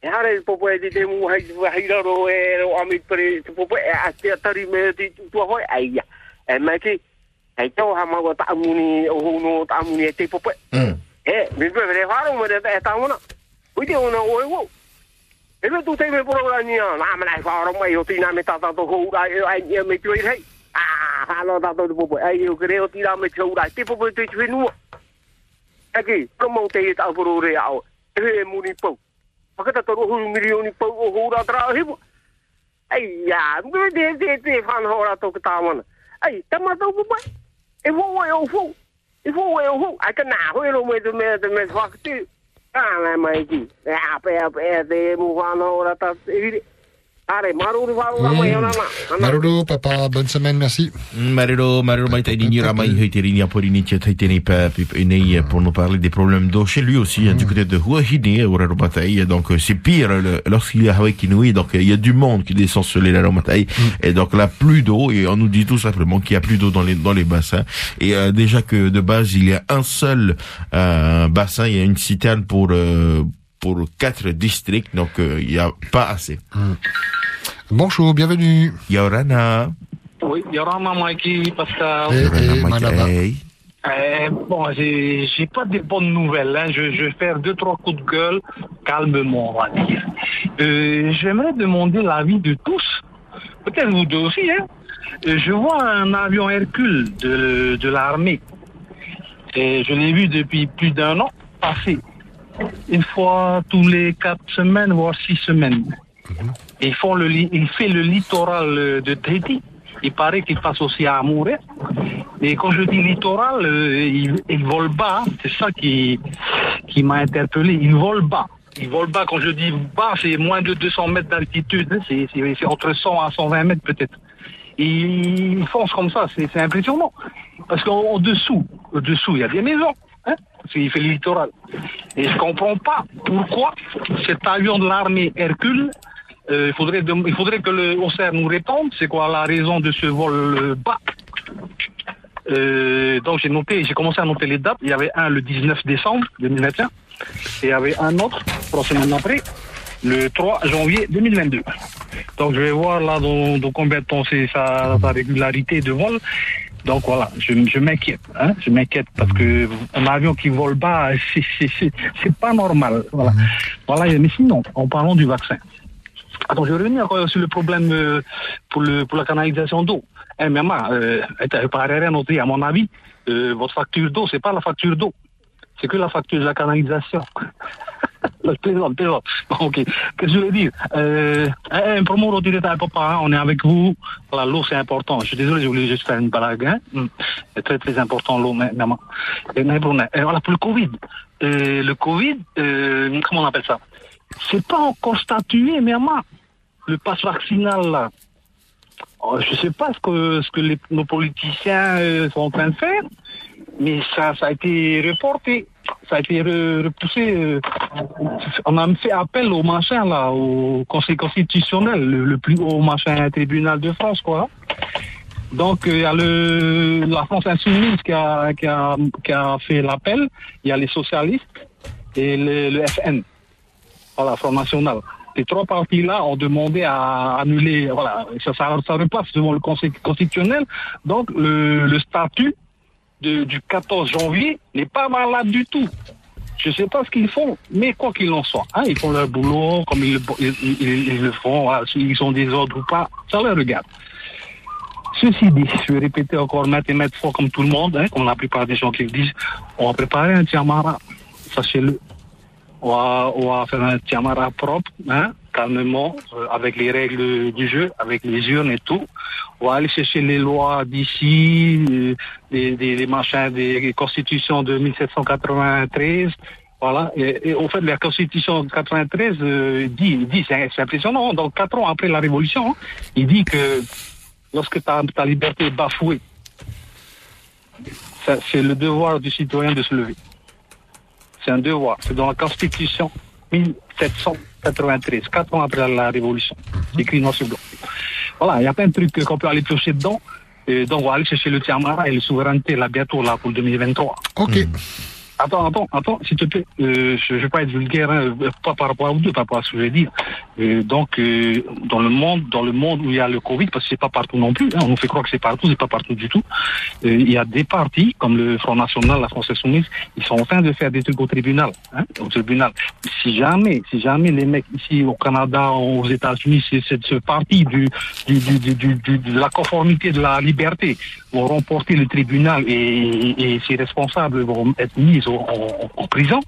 E hare popo e te te mu hei hei raro e ro ami pere te popo e a te atari me te tua hoi, ai ia. E mai ki, hei tau ha maua ta amuni, o ho no ta amuni e te popo e. E, mi pe vere wharo me re e tamona. Ui te ona oe wo. E me tu te me poro la nia, na me nai whaara mai o tina me tata to kou rai e ai nia me tui rei. Ah, halo tata to popo, ai o kere o tina me tau rai, te popo te tui nua. Eki, promo te e tau poro re ao, e he muni pau. Pakata toru hu milioni pau o hura tra hipo. Ai ya, me te te te fan hora to ka tamana. Ai, tamata o popo. E wo e o fo. E wo e o fo. Ai ka na ho e lo me te me te me fakti. Ah, mai ki. E ape ape te mu fan hora ta. Are, na. Maruru, papa, bonne semaine, merci. Marero, Marero Maïta Dini Ramai Heiterini Aporini Tchaiteni Pepini pour nous parler des problèmes d'eau chez lui aussi, hein, du côté de Huahine, au Raromatai. Donc euh, c'est pire lorsqu'il y a Hawaii donc euh, il y a du monde qui descend sur les Raromatai. Et donc là, plus d'eau, et on nous dit tout simplement qu'il y a plus d'eau dans les, dans les bassins. Et euh, déjà que de base, il y a un seul euh, bassin, il y a une citerne pour... pour quatre districts, donc euh, il y a pas assez. Bonjour, bienvenue. Yorana. Oui, Yorama Mikey, Pascal. Hey. Euh, bon, j'ai pas de bonnes nouvelles. Hein. Je, je vais faire deux, trois coups de gueule calmement, on va dire. Euh, J'aimerais demander l'avis de tous, peut-être vous deux aussi. Hein. Euh, Je vois un avion Hercule de, de l'armée. Et je l'ai vu depuis plus d'un an passer. Une fois tous les quatre semaines, voire six semaines. Ils font le, il fait le littoral euh, de Tahiti. Il paraît qu'il passe aussi à Amouret. Et quand je dis littoral, euh, il, il vole bas. C'est ça qui, qui m'a interpellé. Il vole bas. Il vole bas. Quand je dis bas, c'est moins de 200 mètres d'altitude. hein. C'est c'est- c'est entre 100 à 120 mètres peut-être. Et il fonce comme ça. C'est c'est impressionnant. Parce qu'en en dessous, au dessous, il y a des maisons. Qu'il fait le littoral. Et je comprends pas pourquoi cet avion de l'armée Hercule euh, il, faudrait il faudrait que le OCR nous réponde. C'est quoi la raison de ce vol bas? Euh, Donc j'ai noté, j'ai commencé à noter les dates. Il y avait un le 19 décembre 2021 et il y avait un autre trois semaines après, le 3 janvier 2022. Donc je vais voir là dans, combien de temps c'est sa régularité de vol. Donc voilà, je, je m'inquiète, hein, je m'inquiète parce que un avion qui vole bas, c'est- c'est c'est- c'est pas normal. Voilà. Voilà. Mais sinon, en parlant du vaccin, Attends, je vais revenir encore sur le problème euh, pour, le, pour la canalisation d'eau. Eh, maman, euh, à mon avis, euh, votre facture d'eau, c'est pas la facture d'eau. C'est que la facture de la canalisation. je plaisante, plaisante. Ok. Qu'est-ce que je veux dire euh, Un promo au détail, papa, hein, on est avec vous. Voilà, l'eau, c'est important. Je suis désolé, je voulais juste faire une blague. Hein. Hum. C'est très, très important, l'eau, maman. Et, mais bon, et voilà, pour le Covid. Euh, le Covid, euh, comment on appelle ça? C'est pas encore statué, mais le passe vaccinal là. Oh, je sais pas ce que ce que les, nos politiciens euh, sont en train de faire, mais ça ça a été reporté, ça a été re- repoussé. euh, on a fait appel au machin là, au Conseil constitutionnel, le, plus haut machin tribunal de France quoi. Donc euh, il y a le la France insoumise qui a qui a fait l'appel, il y a les socialistes et le, FN voilà, Front National. Les trois partis-là ont demandé à annuler, voilà, ça, repasse devant le Conseil constitutionnel. Donc, le statut du 14 janvier n'est pas malade du tout. Je ne sais pas ce qu'ils font, mais quoi qu'il en soit, hein, ils font leur boulot comme ils, le- font, voilà, s'ils ont des ordres ou pas, ça leur regarde. Ceci dit, je vais répéter encore maintes et maintes fois comme tout le monde, hein, comme la plupart des gens qui le disent, on va préparer un tiamara, sachez-le. On va, on va faire un tiamara propre, hein, calmement, euh, avec les règles du jeu, avec les urnes et tout. On va aller chercher les lois d'ici, euh, des, des, des machins, des constitutions de 1793. Voilà. Et, au fait, la constitution de 93 euh, dit, dit c'est impressionnant, donc quatre ans après la révolution, hein, il dit que lorsque ta, liberté est bafouée, c'est le devoir du citoyen de se lever. C'est un devoir. C'est dans la Constitution 1793, quatre ans après la Révolution. C'est écrit noir sur blanc. Voilà, il y a plein de trucs qu'on peut aller piocher dedans. Et donc, on va aller chercher le Tiamara et la souveraineté là bientôt là pour 2023. Ok. Attends, attends, attends, s'il te plaît. Euh, je ne vais pas être vulgaire, hein, euh, pas par rapport à vous deux, par rapport à ce que je vais dire. Euh, donc, euh, dans le monde, dans le monde où il y a le Covid, parce que c'est pas partout non plus, hein, on nous fait croire que c'est partout, c'est pas partout du tout. euh, il y a des partis comme le Front National, la France Insoumise, ils sont en train de faire des trucs au tribunal, hein, au tribunal. Si jamais, si jamais les mecs ici au Canada, aux États-Unis, c'est ce parti du, du, du, du, de la conformité de la liberté vont remporter le tribunal et, et ses responsables vont être mis en, prison.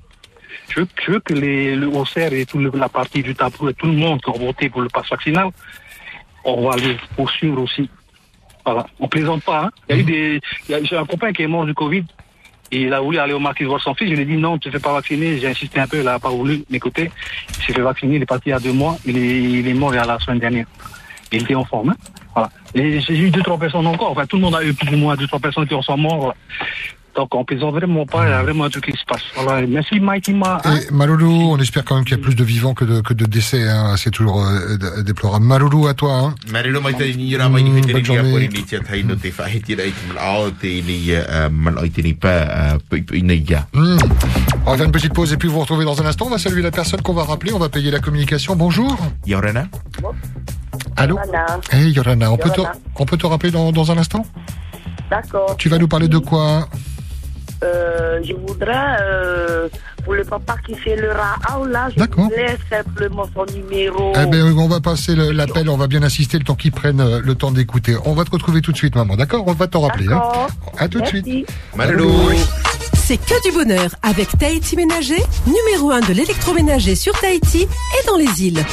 Je veux, que les, le et toute la partie du tableau et tout le monde qui ont voté pour le pass vaccinal, on va les poursuivre aussi. Voilà. On plaisante pas. Hein. Il y a eu j'ai un copain qui est mort du Covid. Et il a voulu aller au marquis voir son fils. Je lui ai dit non, tu ne fais pas vacciner. J'ai insisté un peu, il n'a pas voulu m'écouter. Il s'est fait vacciner, il est parti il y a deux mois. Il est, mort il y a la semaine dernière. Il était en forme. Hein. J'ai eu deux, trois personnes encore. Enfin, tout le monde a eu plus ou moins deux, trois personnes qui en sont morts. voilà. Donc, on plaisante vraiment pas. Il y a vraiment un truc qui se passe. Voilà. Merci, Mikey Ma. hein. Et Maloulou, on espère quand même qu'il y a plus de vivants que de, que de décès. Hein. C'est toujours euh, déplorable. Maloulou, à toi. Hein. Hmm. On va faire une petite pause et puis vous retrouvez dans un instant. On va saluer la personne qu'on va rappeler. On va payer la communication. Bonjour. Yorana Allô Hey Yorana, on peut te, Yorana. on peut te rappeler dans, dans un instant D'accord. Tu vas nous parler de quoi Euh, je voudrais, euh, pour le papa qui fait le raao, là, je voudrais simplement son numéro. Eh ben, on va passer l'appel, on va bien insister le temps qu'ils prennent euh, le temps d'écouter. On va te retrouver tout de suite, maman, d'accord? On va t'en rappeler. Hein à tout de suite. C'est que du bonheur avec Tahiti Ménager, numéro 1 de l'électroménager sur Tahiti et dans les îles.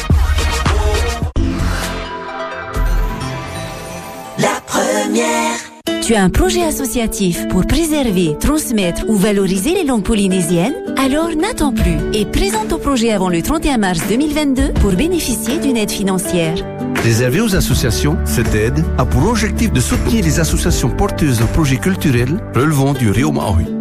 La première. Tu as un projet associatif pour préserver, transmettre ou valoriser les langues polynésiennes? Alors n'attends plus et présente ton projet avant le 31 mars 2022 pour bénéficier d'une aide financière. Réservé aux associations, cette aide a pour objectif de soutenir les associations porteuses de projets culturels relevant du Rio Maui.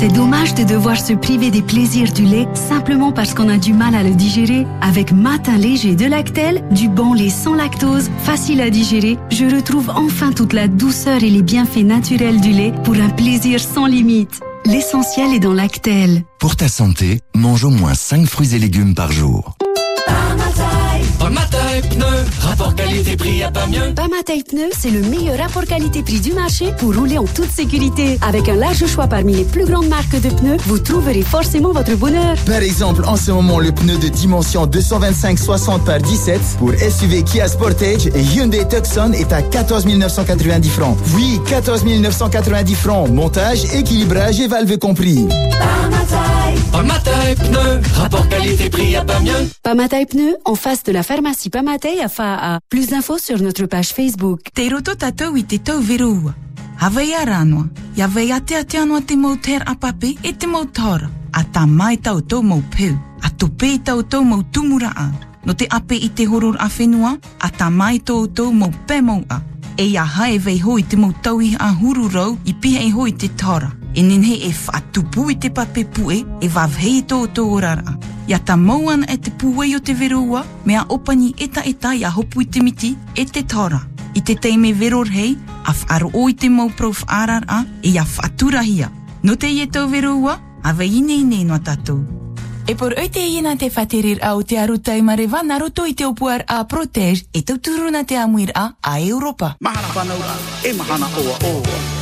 C'est dommage de devoir se priver des plaisirs du lait simplement parce qu'on a du mal à le digérer. Avec Matin léger de Lactel, du bon lait sans lactose, facile à digérer, je retrouve enfin toute la douceur et les bienfaits naturels du lait pour un plaisir sans limite. L'essentiel est dans Lactel. Pour ta santé, mange au moins 5 fruits et légumes par jour. Pamataï pneu, rapport qualité-prix à pas mieux. Pamataï Pneu, c'est le meilleur rapport qualité-prix du marché pour rouler en toute sécurité. Avec un large choix parmi les plus grandes marques de pneus, vous trouverez forcément votre bonheur. Par exemple, en ce moment, le pneu de dimension 225-60 par 17 pour SUV Kia Sportage et Hyundai Tucson est à 14 990 francs. Oui, 14 990 francs. Montage, équilibrage et valve compris. Pamataï pneu, rapport qualité-prix à pas mieux. Pamataï Pneu, en face de la pharmacie Pamataï à Fa'a. Plus d'infos sur notre page Facebook. Te roto tātou i te tau verua. Hawai ara anō, ia wei ate ate anō te mau ter apape e te mau tora. A tā mai tau tau mau peu, a tupe i tau tau mau tumura a. No te ape i te horor a whenua, a tā mai tau tau mau pe a. E ia hae vei hoi te mau tau i a hururau i pihe i hoi te tora. E nenhe e whaatupu i te pape pue, e wawhei tō tō orara. Ia tā mauana e te puei o te verua, mea opani eta eta ia hopu i te miti e te tora. I te teime veror hei, a whaaro o i te mau prof arar a, e ia whaaturahia. No te ie tau verua, a wei ine ine no tātou. E por oi te iena te whaterir au te arutai marewa na roto i te opuar a Protege e tauturuna te amuir a a Europa. Mahana whanaura, e mahana oa oa.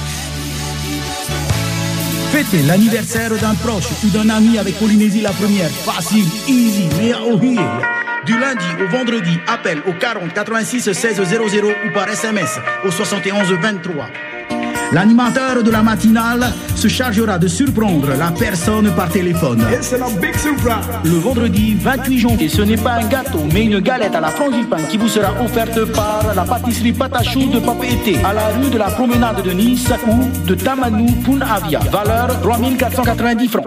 Fêtez l'anniversaire d'un proche ou d'un ami avec Polynésie la première. Facile, easy, mais au Du lundi au vendredi, appel au 40 86 16 00 ou par SMS au 71 23. L'animateur de la matinale se chargera de surprendre la personne par téléphone. Et c'est la big surprise. Le vendredi 28 janvier, ce n'est pas un gâteau, mais une galette à la frangipane qui vous sera offerte par la pâtisserie Patachou de Papeete à la rue de la promenade de Nice ou de Tamanou Punavia. Valeur 3490 francs.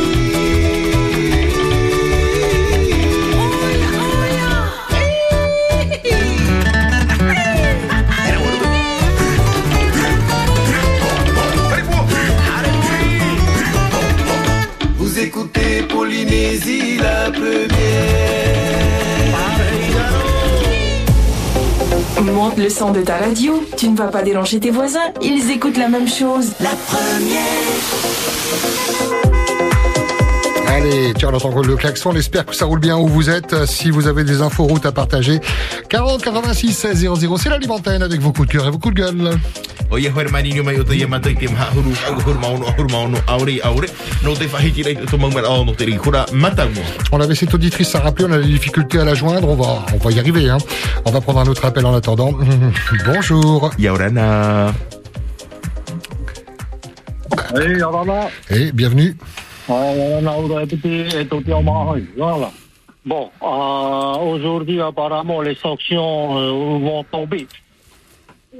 Monte le son de ta radio, tu ne vas pas déranger tes voisins, ils écoutent la même chose. La première. Allez, tiens, on entend le klaxon. On espère que ça roule bien où vous êtes. Si vous avez des infos routes à partager, 40 86 16 00, c'est l'alimentine avec vos coups de cœur et vos coups de gueule. O ia hoi maninho mai o te ia matai te maha huru au huru maono huru maono aure aure no te whahiti rei to maumara o no te matango. On avait cette auditrice à rappeler, on a des difficultés à la joindre. On va, on va y arriver. Hein. On va prendre un autre appel en attendant. Bonjour. Yaurana. Hey. Et bienvenue. Voilà. Bon, euh, aujourd'hui, apparemment, les sanctions euh, vont tomber.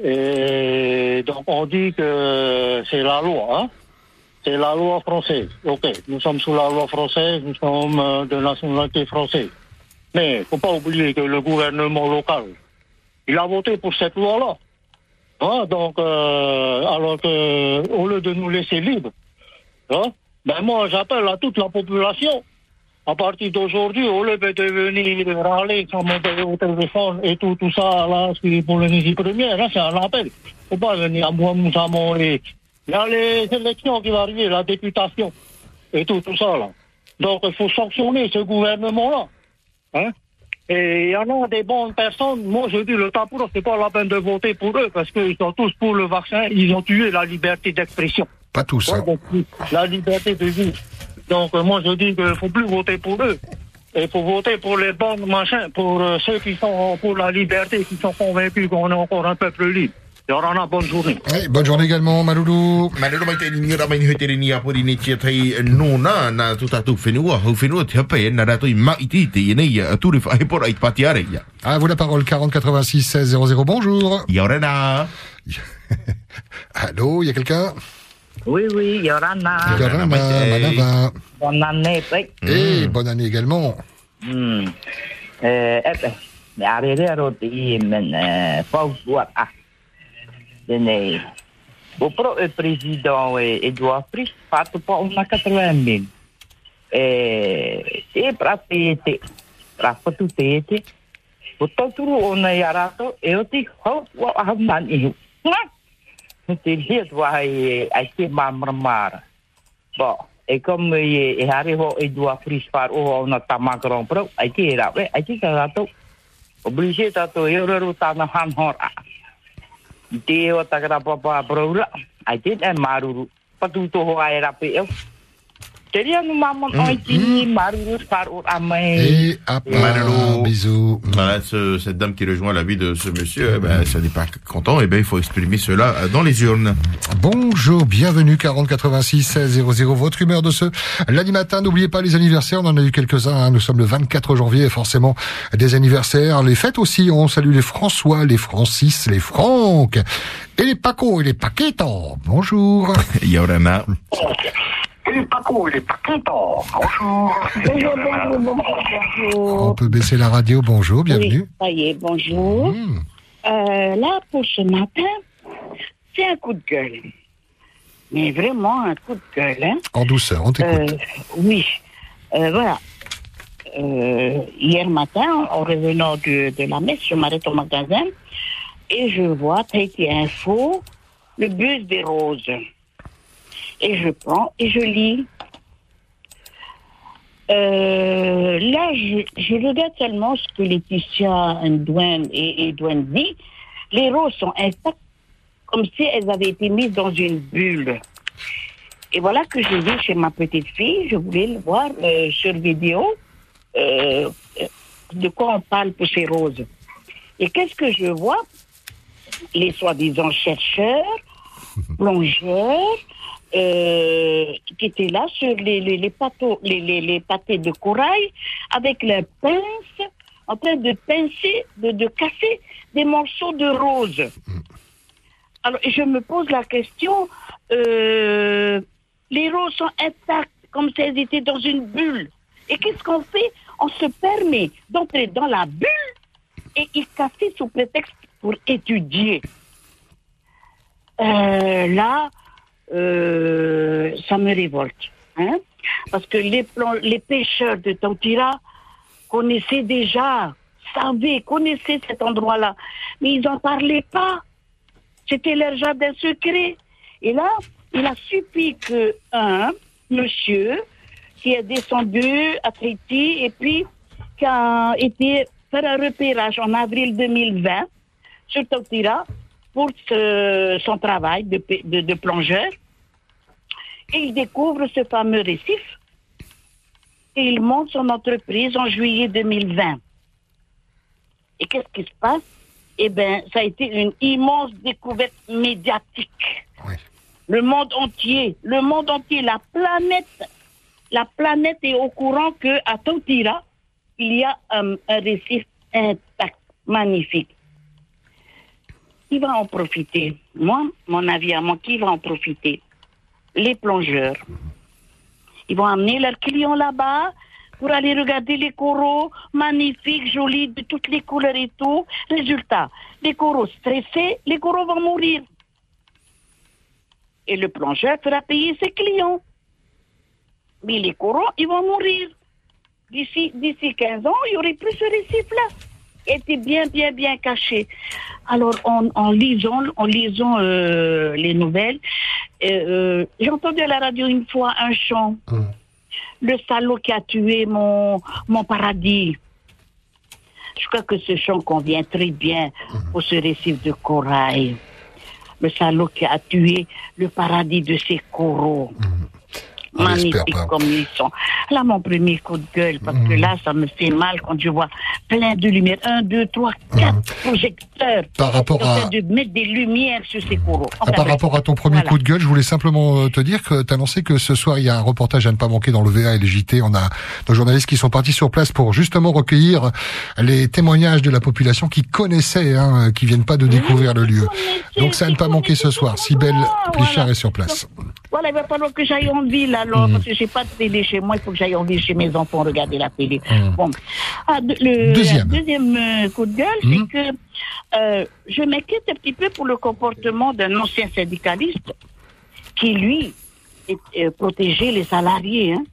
Et donc, on dit que c'est la loi, hein. C'est la loi française. OK, nous sommes sous la loi française, nous sommes euh, de nationalité française. Mais faut pas oublier que le gouvernement local, il a voté pour cette loi-là. Hein, donc, euh, alors que, au lieu de nous laisser libres, hein, ben moi, j'appelle à toute la population, à partir d'aujourd'hui, au lieu de venir râler sans me au téléphone et tout, tout ça, là, c'est pour Polynésie première, là, c'est un appel. Faut pas venir à moi, nous avons les, il y a les élections qui vont arriver, la députation, et tout, tout ça, là. Donc, il faut sanctionner ce gouvernement-là. Hein? Et il y en a des bonnes personnes. Moi, je dis, le Tapoura, c'est pas la peine de voter pour eux parce qu'ils sont tous pour le vaccin. Ils ont tué la liberté d'expression. Pas tous, hein. La liberté de vie. Donc, euh, moi, je dis qu'il faut plus voter pour eux. Il faut voter pour les bonnes machins, pour euh, ceux qui sont pour la liberté, qui sont convaincus qu'on est encore un peuple libre. Bonne journée. Oui, bonne journée également, Maloulou. Malolo mai te ni ora mai ni te ni a pori ni tia tai no na na tu tatu whenua hau whenua te hape na rato i mai ti te i nei a turi whahe pora i te pati are ia. À vous la parole, 40 86 16 00. Bonjour. Yorana. Allô, il y a quelqu'un? Oui, oui, Yorana. Yorana, Manava. Bonne année, oui. Et bonne année également. Hmm. Eh, eh, me arrivé à roti, men, eh, faut voir, ah. Dene, o pro e président e Edouard Fris, pato pa una 80 mil. E, e pra te te, pra patu te te, o tauturu te hau, wa aham nan ihu. Nga, te liet wa ai, te mamramara. Bon, e comme e, e hari ho Edouard Fris par o na tamakron pro, ai te e, ai te e han hor a. Te o takara papa proura, ai te e maruru. Patu ai rape. Te ria no mamon oi tini maruru par o amai. Et. Bisous. Voilà, ce- cette dame qui rejoint l'avis de ce monsieur, eh ben, ça n'est pas content, et ben, il faut exprimer cela euh, dans les urnes. Bonjour, bienvenue 40 86 16 00. Votre humeur de ce lundi matin. N'oubliez pas les anniversaires. On en a eu quelques-uns. hein. Nous sommes le 24 janvier. Forcément, des anniversaires. Les fêtes aussi. On salue les François, les Francis, les Franck et les Paco et les Paquetos. Bonjour. Yorana. Les Paco, les Paquetos. Bonjour. Bonjour, bonjour, bonjour. On peut baisser la radio. Bonjour, bienvenue. Oui, ça y est, bonjour. Euh, là, pour ce matin, c'est un coup de gueule. Mais vraiment un coup de gueule, hein. En douceur, on t'écoute. Euh, oui, Euh, voilà. Euh, hier matin, en revenant de, de la messe, je m'arrête au magasin et je vois Tahiti Info, le bus des roses. Et je prends et je lis. Euh, là, je, je regarde seulement ce que Laetitia Ndouane et, et Douane dit. Les roses sont intactes comme si elles avaient été mises dans une bulle. Et voilà que je vais chez ma petite fille, je voulais le voir euh, sur vidéo, euh, de quoi on parle pour ces roses? Et qu'est-ce que je vois? Les soi-disant chercheurs, plongeurs, euh, qui étaient là sur les, les, les, les, les, les pâtés de corail, avec leurs pinces, en train de pincer, de, de casser des morceaux de rose. Alors, je me pose la question, euh, les roses sont intactes, comme si elles étaient dans une bulle. Et qu'est-ce qu'on fait? On se permet d'entrer dans la bulle et y casser sous prétexte pour étudier. Euh, là, euh, ça me révolte. Hein? Parce que les, pêcheurs de Tautira connaissaient déjà savaient, connaissaient cet endroit-là, mais ils n'en parlaient pas. C'était leur jardin secret. Et là, il a suffi que un monsieur qui est descendu à Tahiti et puis qui a été faire un repérage en avril 2020 sur Tautira pour ce- son travail de, pe- de- de plongeur. Et il découvre ce fameux récif et il monte son entreprise en juillet 2020. Et qu'est-ce qui se passe? Eh bien, ça a été une immense découverte médiatique. Le monde entier, le monde entier, la planète, la planète est au courant que à Tautira, il y a euh, un récif intact, magnifique. Qui va en profiter? Moi, mon avis à moi, qui va en profiter? Les plongeurs. Ils vont amener leurs clients là-bas pour aller regarder les coraux magnifiques, jolis, de toutes les couleurs et tout. Résultat, les coraux stressés, les coraux vont mourir. Et le plongeur fera payer ses clients. Mais les coraux, ils vont mourir. D'ici, d'ici 15 ans, il n'y aurait plus ce récif-là. Était bien, bien, bien caché. Alors, en, en lisant, en lisant euh, les nouvelles, euh, euh, j'ai entendu à la radio une fois un chant. Le salaud qui a tué mon, mon paradis. Je crois que ce chant convient très bien pour ce récif de corail. Le salaud qui a tué le paradis de ses coraux. Magnifiques comme ils sont. Là, mon premier coup de gueule, parce que là, ça me fait mal quand je vois plein de lumières. Un, deux, trois, quatre projecteurs. Par rapport à- de mettre des lumières sur ces coraux. Ah, par rapport à ton premier Voilà. coup de gueule, je voulais simplement euh, te dire que tu annoncé que ce soir, il y a un reportage à ne pas manquer dans le VA et les JT. On a nos journalistes qui sont partis sur place pour justement recueillir les témoignages de la population qui connaissait, hein, qui viennent pas de découvrir le lieu. Donc ça à ne pas manquer ce soir. Sibelle Plichard est sur place. Voilà, il va falloir que j'aille en ville alors, Mhm. parce que j'ai pas de télé chez moi, il faut que j'aille en ville chez mes enfants regarder la télé. Bon. Ah, de- le Deuxième. deuxième euh, coup de gueule, c'est que euh, je m'inquiète un petit peu pour le comportement d'un ancien syndicaliste qui, lui, est, euh, protégeait les salariés. hein.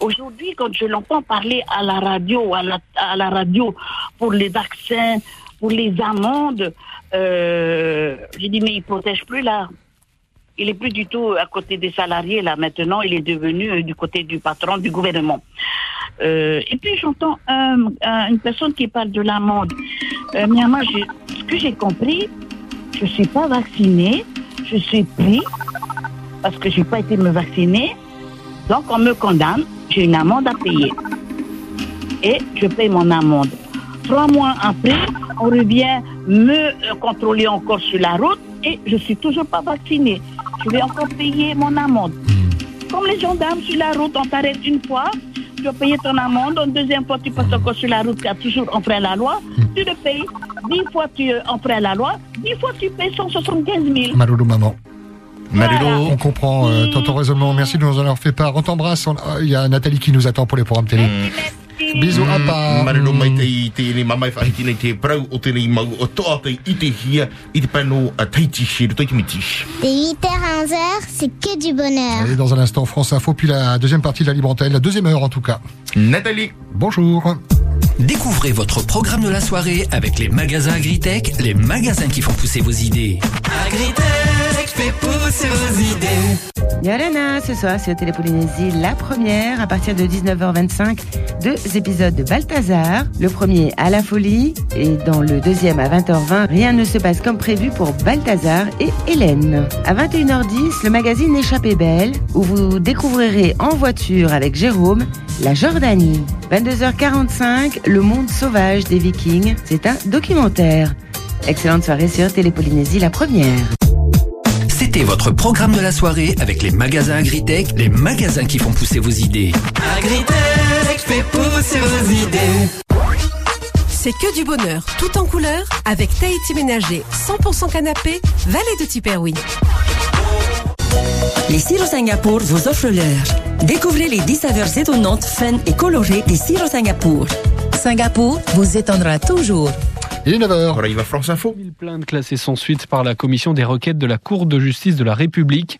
Aujourd'hui, quand je l'entends parler à la radio, à la, à la radio pour les vaccins, pour les amendes, euh, j'ai dit mais il protège plus là. Il est plus du tout à côté des salariés là maintenant. Il est devenu euh, du côté du patron du gouvernement. Euh, et puis j'entends un- une personne qui parle de l'amende. Euh, ce que j'ai compris, je suis pas vaccinée, je suis pris parce que j'ai pas été me vacciner. Donc on me condamne, j'ai une amende à payer. Et je paye mon amende. Trois mois après, on revient me euh, contrôler encore sur la route et je suis toujours pas vaccinée. Je vais encore payer mon amende. Comme les gendarmes sur la route, on t'arrête une fois, tu dois payer ton amende. Une deuxième fois, tu passes encore sur la route, tu as toujours enfreint la loi. Tu le payes. Dix fois, tu euh, enfreins la loi. Dix fois, tu payes 175 000. Maroulou maman. Marilou. On comprend euh, ton, ton raisonnement. Merci de nous en avoir fait part. On t'embrasse. On- ah, Il y a Nathalie qui nous attend pour les programmes télé. Bisous, à part. Marino mai te i te ni mamai whahiti nei te o te nei mau o toa te i te hia i te pano a. De 8h à 11h, c'est que du bonheur. Et dans un instant, France Info, puis la deuxième partie de la libre antenne, la deuxième heure en tout cas. Nathalie. Bonjour. Découvrez votre programme de la soirée avec les magasins Agritech, les magasins qui font pousser vos idées. Agritech fait pousser vos idées. Yolana, ce soir sur Télépolynésie, la première à partir de 19h25, deux épisodes de Balthazar. Le premier à la folie et dans le deuxième à 20h20, rien ne se passe comme prévu pour Balthazar et Hélène. À 21h10, le magazine Échappée Belle où vous découvrirez en voiture avec Jérôme la Jordanie. 22h45, le monde sauvage des Vikings. C'est un documentaire. Excellente soirée sur Télépolynésie, la première. C'était votre programme de la soirée avec les magasins Agritech, les magasins qui font pousser vos idées. Agritech fait pousser vos idées. C'est que du bonheur, tout en couleur, avec Tahiti Ménager, 100% canapé, vallée de Tiperoui. Les sirops Singapour vous offrent l'heure. Découvrez les 10 saveurs étonnantes, fun et colorées des sirops Singapour. Singapour vous étonnera toujours. Il est 9h. Voilà, il va France Info. 1000 plaintes classées sans suite par la commission des requêtes de la Cour de justice de la République.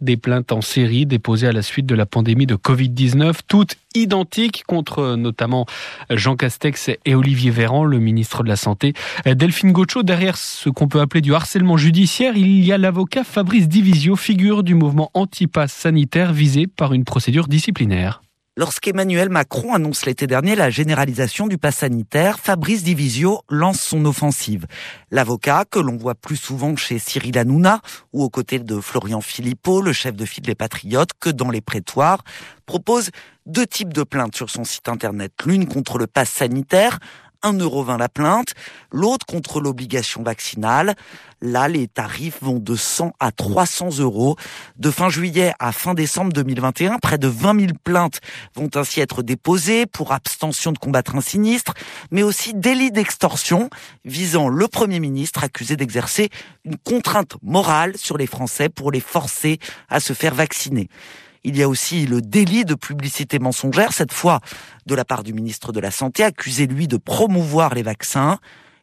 Des plaintes en série déposées à la suite de la pandémie de Covid-19, toutes identiques contre notamment Jean Castex et Olivier Véran, le ministre de la Santé. Delphine Gaucho, derrière ce qu'on peut appeler du harcèlement judiciaire, il y a l'avocat Fabrice Divisio, figure du mouvement anti-pass sanitaire visé par une procédure disciplinaire. Lorsqu'Emmanuel Macron annonce l'été dernier la généralisation du pass sanitaire, Fabrice Divisio lance son offensive. L'avocat, que l'on voit plus souvent chez Cyril Hanouna ou aux côtés de Florian Philippot, le chef de file des Patriotes, que dans les prétoires, propose deux types de plaintes sur son site internet. L'une contre le pass sanitaire, 1,20€ la plainte, l'autre contre l'obligation vaccinale. Là, les tarifs vont de 100 à 300 euros. De fin juillet à fin décembre 2021, près de 20 000 plaintes vont ainsi être déposées pour abstention de combattre un sinistre, mais aussi délit d'extorsion visant le Premier ministre accusé d'exercer une contrainte morale sur les Français pour les forcer à se faire vacciner. Il y a aussi le délit de publicité mensongère, cette fois de la part du ministre de la Santé, accusé lui de promouvoir les vaccins.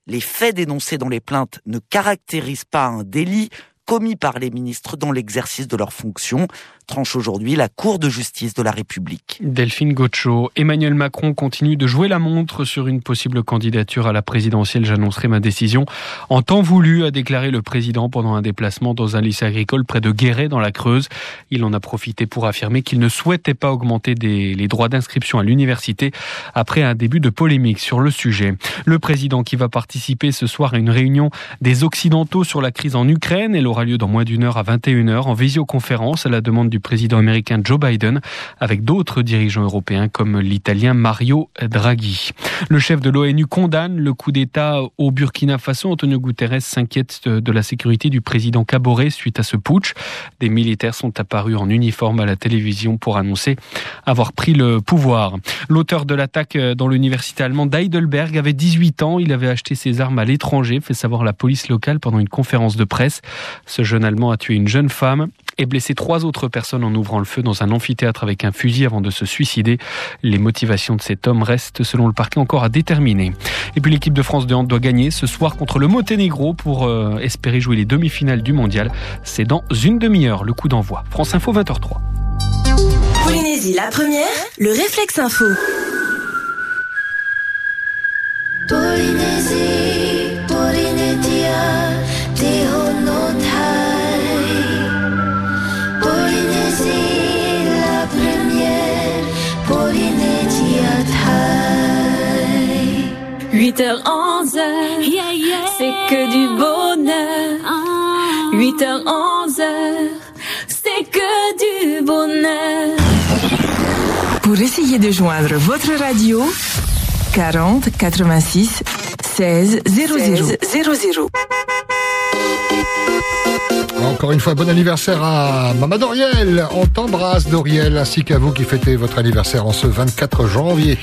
Les faits dénoncés dans les plaintes ne caractérisent pas un délit commis par les ministres dans l'exercice de leurs fonctions, tranche aujourd'hui la Cour de justice de la République. Delphine Gaucho, Emmanuel Macron continue de jouer la montre sur une possible candidature à la présidentielle. J'annoncerai ma décision en temps voulu, a déclaré le président pendant un déplacement dans un lycée agricole près de Guéret dans la Creuse. Il en a profité pour affirmer qu'il ne souhaitait pas augmenter les droits d'inscription à l'université après un début de polémique sur le sujet. Le président qui va participer ce soir à une réunion des Occidentaux sur la crise en Ukraine, elle aura lieu dans moins d'une heure à 21h en visioconférence à la demande du président américain Joe Biden avec d'autres dirigeants européens comme l'italien Mario Draghi. Le chef de l'ONU condamne le coup d'État au Burkina Faso. Antonio Guterres s'inquiète de la sécurité du président Caboret suite à ce putsch. Des militaires sont apparus en uniforme à la télévision pour annoncer avoir pris le pouvoir. L'auteur de l'attaque dans l'université allemande d'Heidelberg avait 18 ans. Il avait acheté ses armes à l'étranger, fait savoir la police locale pendant une conférence de presse. Ce jeune Allemand a tué une jeune femme et blessé trois autres personnes en ouvrant le feu dans un amphithéâtre avec un fusil avant de se suicider. Les motivations de cet homme restent, selon le parquet, encore à déterminer. Et puis l'équipe de France de hand doit gagner ce soir contre le Monténégro pour euh, espérer jouer les demi-finales du mondial. C'est dans une demi-heure le coup d'envoi. France Info 20h03. Polynésie la première, le réflexe info. Polynésie, Polynésia, De joindre votre radio, 40 86 16 00 00. Encore une fois, bon anniversaire à Mama Doriel. On t'embrasse, Doriel, ainsi qu'à vous qui fêtez votre anniversaire en ce 24 janvier.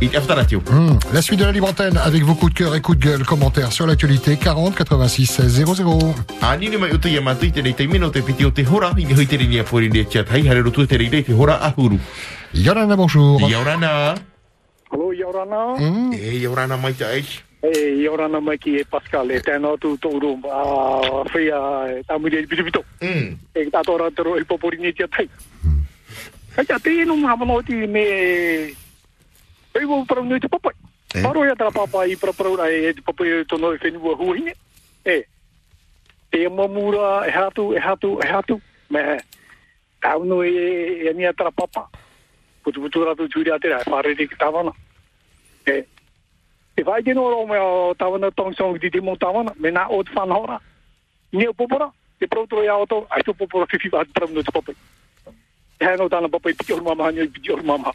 E. Hmm. La suite de la libre antenne avec vos coups de cœur et coups de gueule, commentaires sur l'actualité 40 86 16 00. Ani ni mai uta ia matu i te nei te mino te piti o te hora i ni hoi te rini a pori ni tia tai hare roto te rei te hora ahuru. Yorana, bonjour. Yorana. E Yorana. E mai ki e Pascal e tēnā tu tō rum a whea e tamuri e bitu bitu. Mm. E tātō rātaro e popori ni tia tai. Kai tia te e te papai. Paro ia tā papai i parau e te papai tono e whenua huahine. E. Te mamura e hatu, e hatu, e hatu. Me e e nia tara papa. Putu putu ratu tūri a tera e whare ki tawana. E. E vai te noro me o tawana tong song di te mo tawana. Me na o te whanahora. Ni o popora. Te proto e auto. Ai to popora whiwhi te no te papai. E hea no tāna papai piti orma maha ni piti.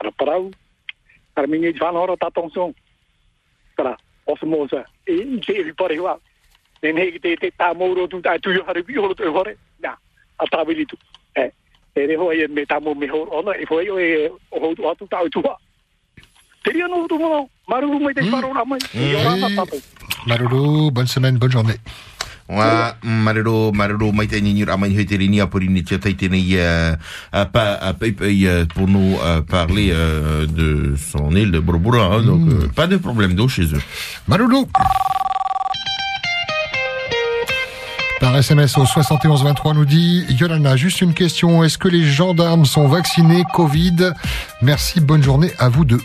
Para parau. Para mingi te whanora tatong song. Kara. Osa mosa. E i te ewi pare hua. Ne ne te te tā mauro tu tā tu yo hare bi horo tu e hore. Nā. A tā wili tu. E. E re hoa e me horo ona. E hoa i o e o hou tu atu tā u tua. Te ria no tu mono. Maru mai te. Marulu, bonne semaine, bonne journée. Wa marero marero mai te ni ra mai he te rini a por ni te a pa a pa pour nous euh, parler de son île de Bourbura hein, donc euh, pas de problème d'eau chez eux. Marulu. Par SMS au 7123 nous dit Yolanda, juste une question. Est-ce que les gendarmes sont vaccinés Covid? Merci, bonne journée à vous deux.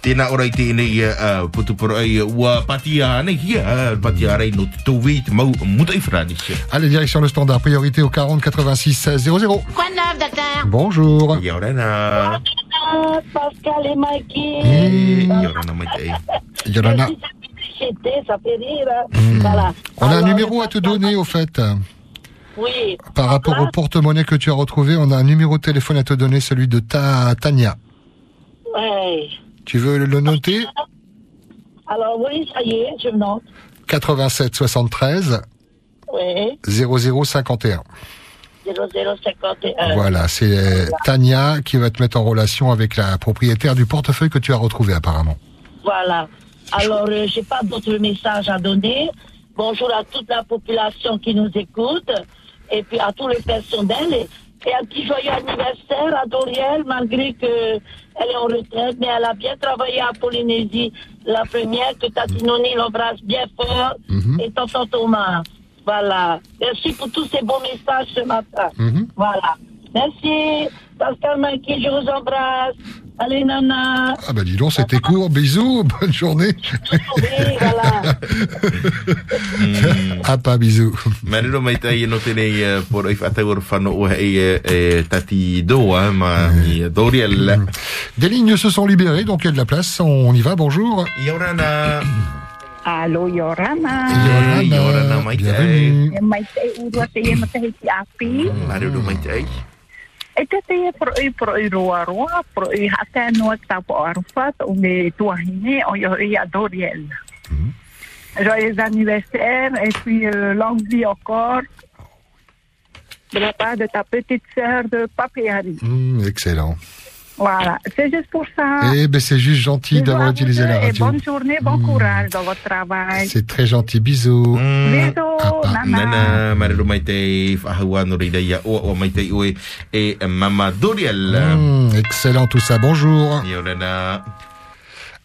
Tēnā ora i tēnei uh, putupura ai ua patia nei hia, uh, patia rei no te te mau muta i whrani. Allez, direction le standard. Priorité au 40 86 16 00. Quoi de neuf, docteur? Bonjour. Ia orana. Pascal et Mikey. E, ia orana mai te ei. Yolanda, J'étais, ça fait rire. hein. Voilà. on a un numéro à te donner au fait. Oui. Par rapport au porte-monnaie que tu as retrouvé, on a un numéro de téléphone à te donner, celui de ta Tania. Ouais. Tu veux le noter Alors, oui, ça y est, je note. 87 73 Oui. 0051. 0051. Voilà, c'est euh, Tania qui va te mettre en relation avec la propriétaire du portefeuille que tu as retrouvé apparemment. Voilà. Alors, euh, j'ai pas d'autres messages à donner. Bonjour à toute la population qui nous écoute et puis à tous les personnels. Et, un petit joyeux anniversaire à Doriel, malgré que elle est en retraite, mais elle a bien travaillé à Polynésie. La première, que Tatinoni l'embrasse bien fort, et tonton Thomas. Voilà. Merci pour tous ces bons messages ce matin. Voilà. Merci. Pascal Mikey, je vous embrasse. Allez, Nana. Ah bah dis donc, c'était court, bisous, bonne journée. ah pas bisous. Mai no por or o hei uh, uh, tati ma Doriel. Des lignes se sont libérées, donc il y a de la place. On y va, bonjour. Yorana. Yorana. Yorana mai mai te api. Mai ei. E te e pro i pro i roa roa, pro i hata noa ki tau po arufat, o me tuahine o yo i Adoriel. Joyeux anniversaire et puis euh, longue vie encore de la part de ta petite sœur de Papiari. Hmm, excellent. Voilà, c'est juste pour ça. Eh ben c'est juste gentil d'avoir utilisé la Et radio. bonne journée, bon courage dans votre travail. C'est très gentil, bisous. Bisous, nana. Nana, marero mai te whahua no reira ia o o mai te ue e mama Doriel. Hmm, excellent tout ça, bonjour. Ia orana.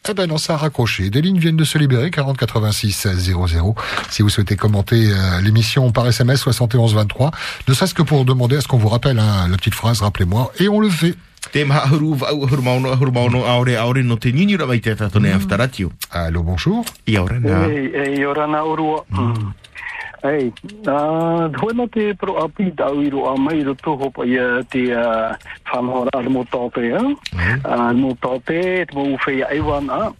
Eh ben non, ça a raccroché. Des lignes viennent de se libérer, 40 86 00. Si vous souhaitez commenter euh, l'émission par SMS 71 23, ne serait-ce que pour demander à ce qu'on vous rappelle hein, la petite phrase, rappelez-moi, et on le fait. Tatone aftaratio. Allô, bonjour. Ia orana. Ei, ei. Mm. Uh, hoena te pro api tau i roa mai ro toho pa ia te uh, whanhora ar mo tāpe, ha? Uh, mo tāpe, te mo uwhei a ewan, ha?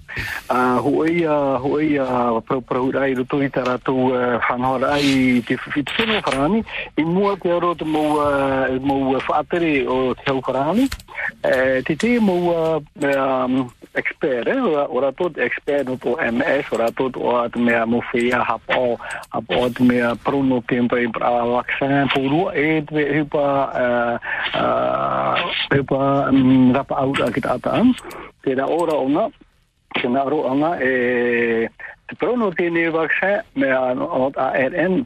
Uh, hoi a, hoi a, pro pro rai ro tohi tā rātou uh, whanhora ai te whitwheno wharani, i mua te aro te mo, uh, mo whaatere o te hau wharani. Uh, te te mo uh, um, expert, eh? ora, ora tot expert no to MS, ora tot o at mea mo fea hapo, hapo at mea prono tempo i pra vaccin puru e te hupa uh, uh, hupa um, rapa out a kita ata. Te ra ora ona, te na ro ona te prono tēne vaccin mea o ARN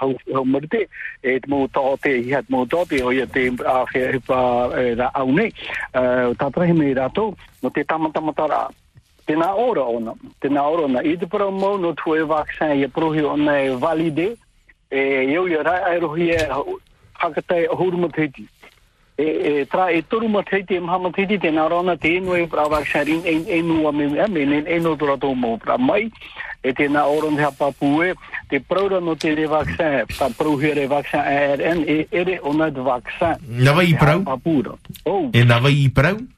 uh, hau hau marite e te mō tō te i hat mō tō te o ia te a whea hupa e, ra au nei. Uh, tātara hi mai rato no te tamatamatara tēnā ora ona tēnā ora ona. I te para mō no tue vaccin i a prohi ona e valide e iau ia rai ai rohi e hakatai ahuruma teiti e, e tra e toru ma teiti e maha ma teiti tēnā rona te enu e pra rin e, e nua me me ne e no tora mō pra mai e tēnā ora ne hapa pue te no te re vaccin pa prohi re vaccin ARN e ere ona de vaccin Nawa i prau? Papura. E nawa i prau? Nā tra, nā, nā tra ho e, pa, e professor e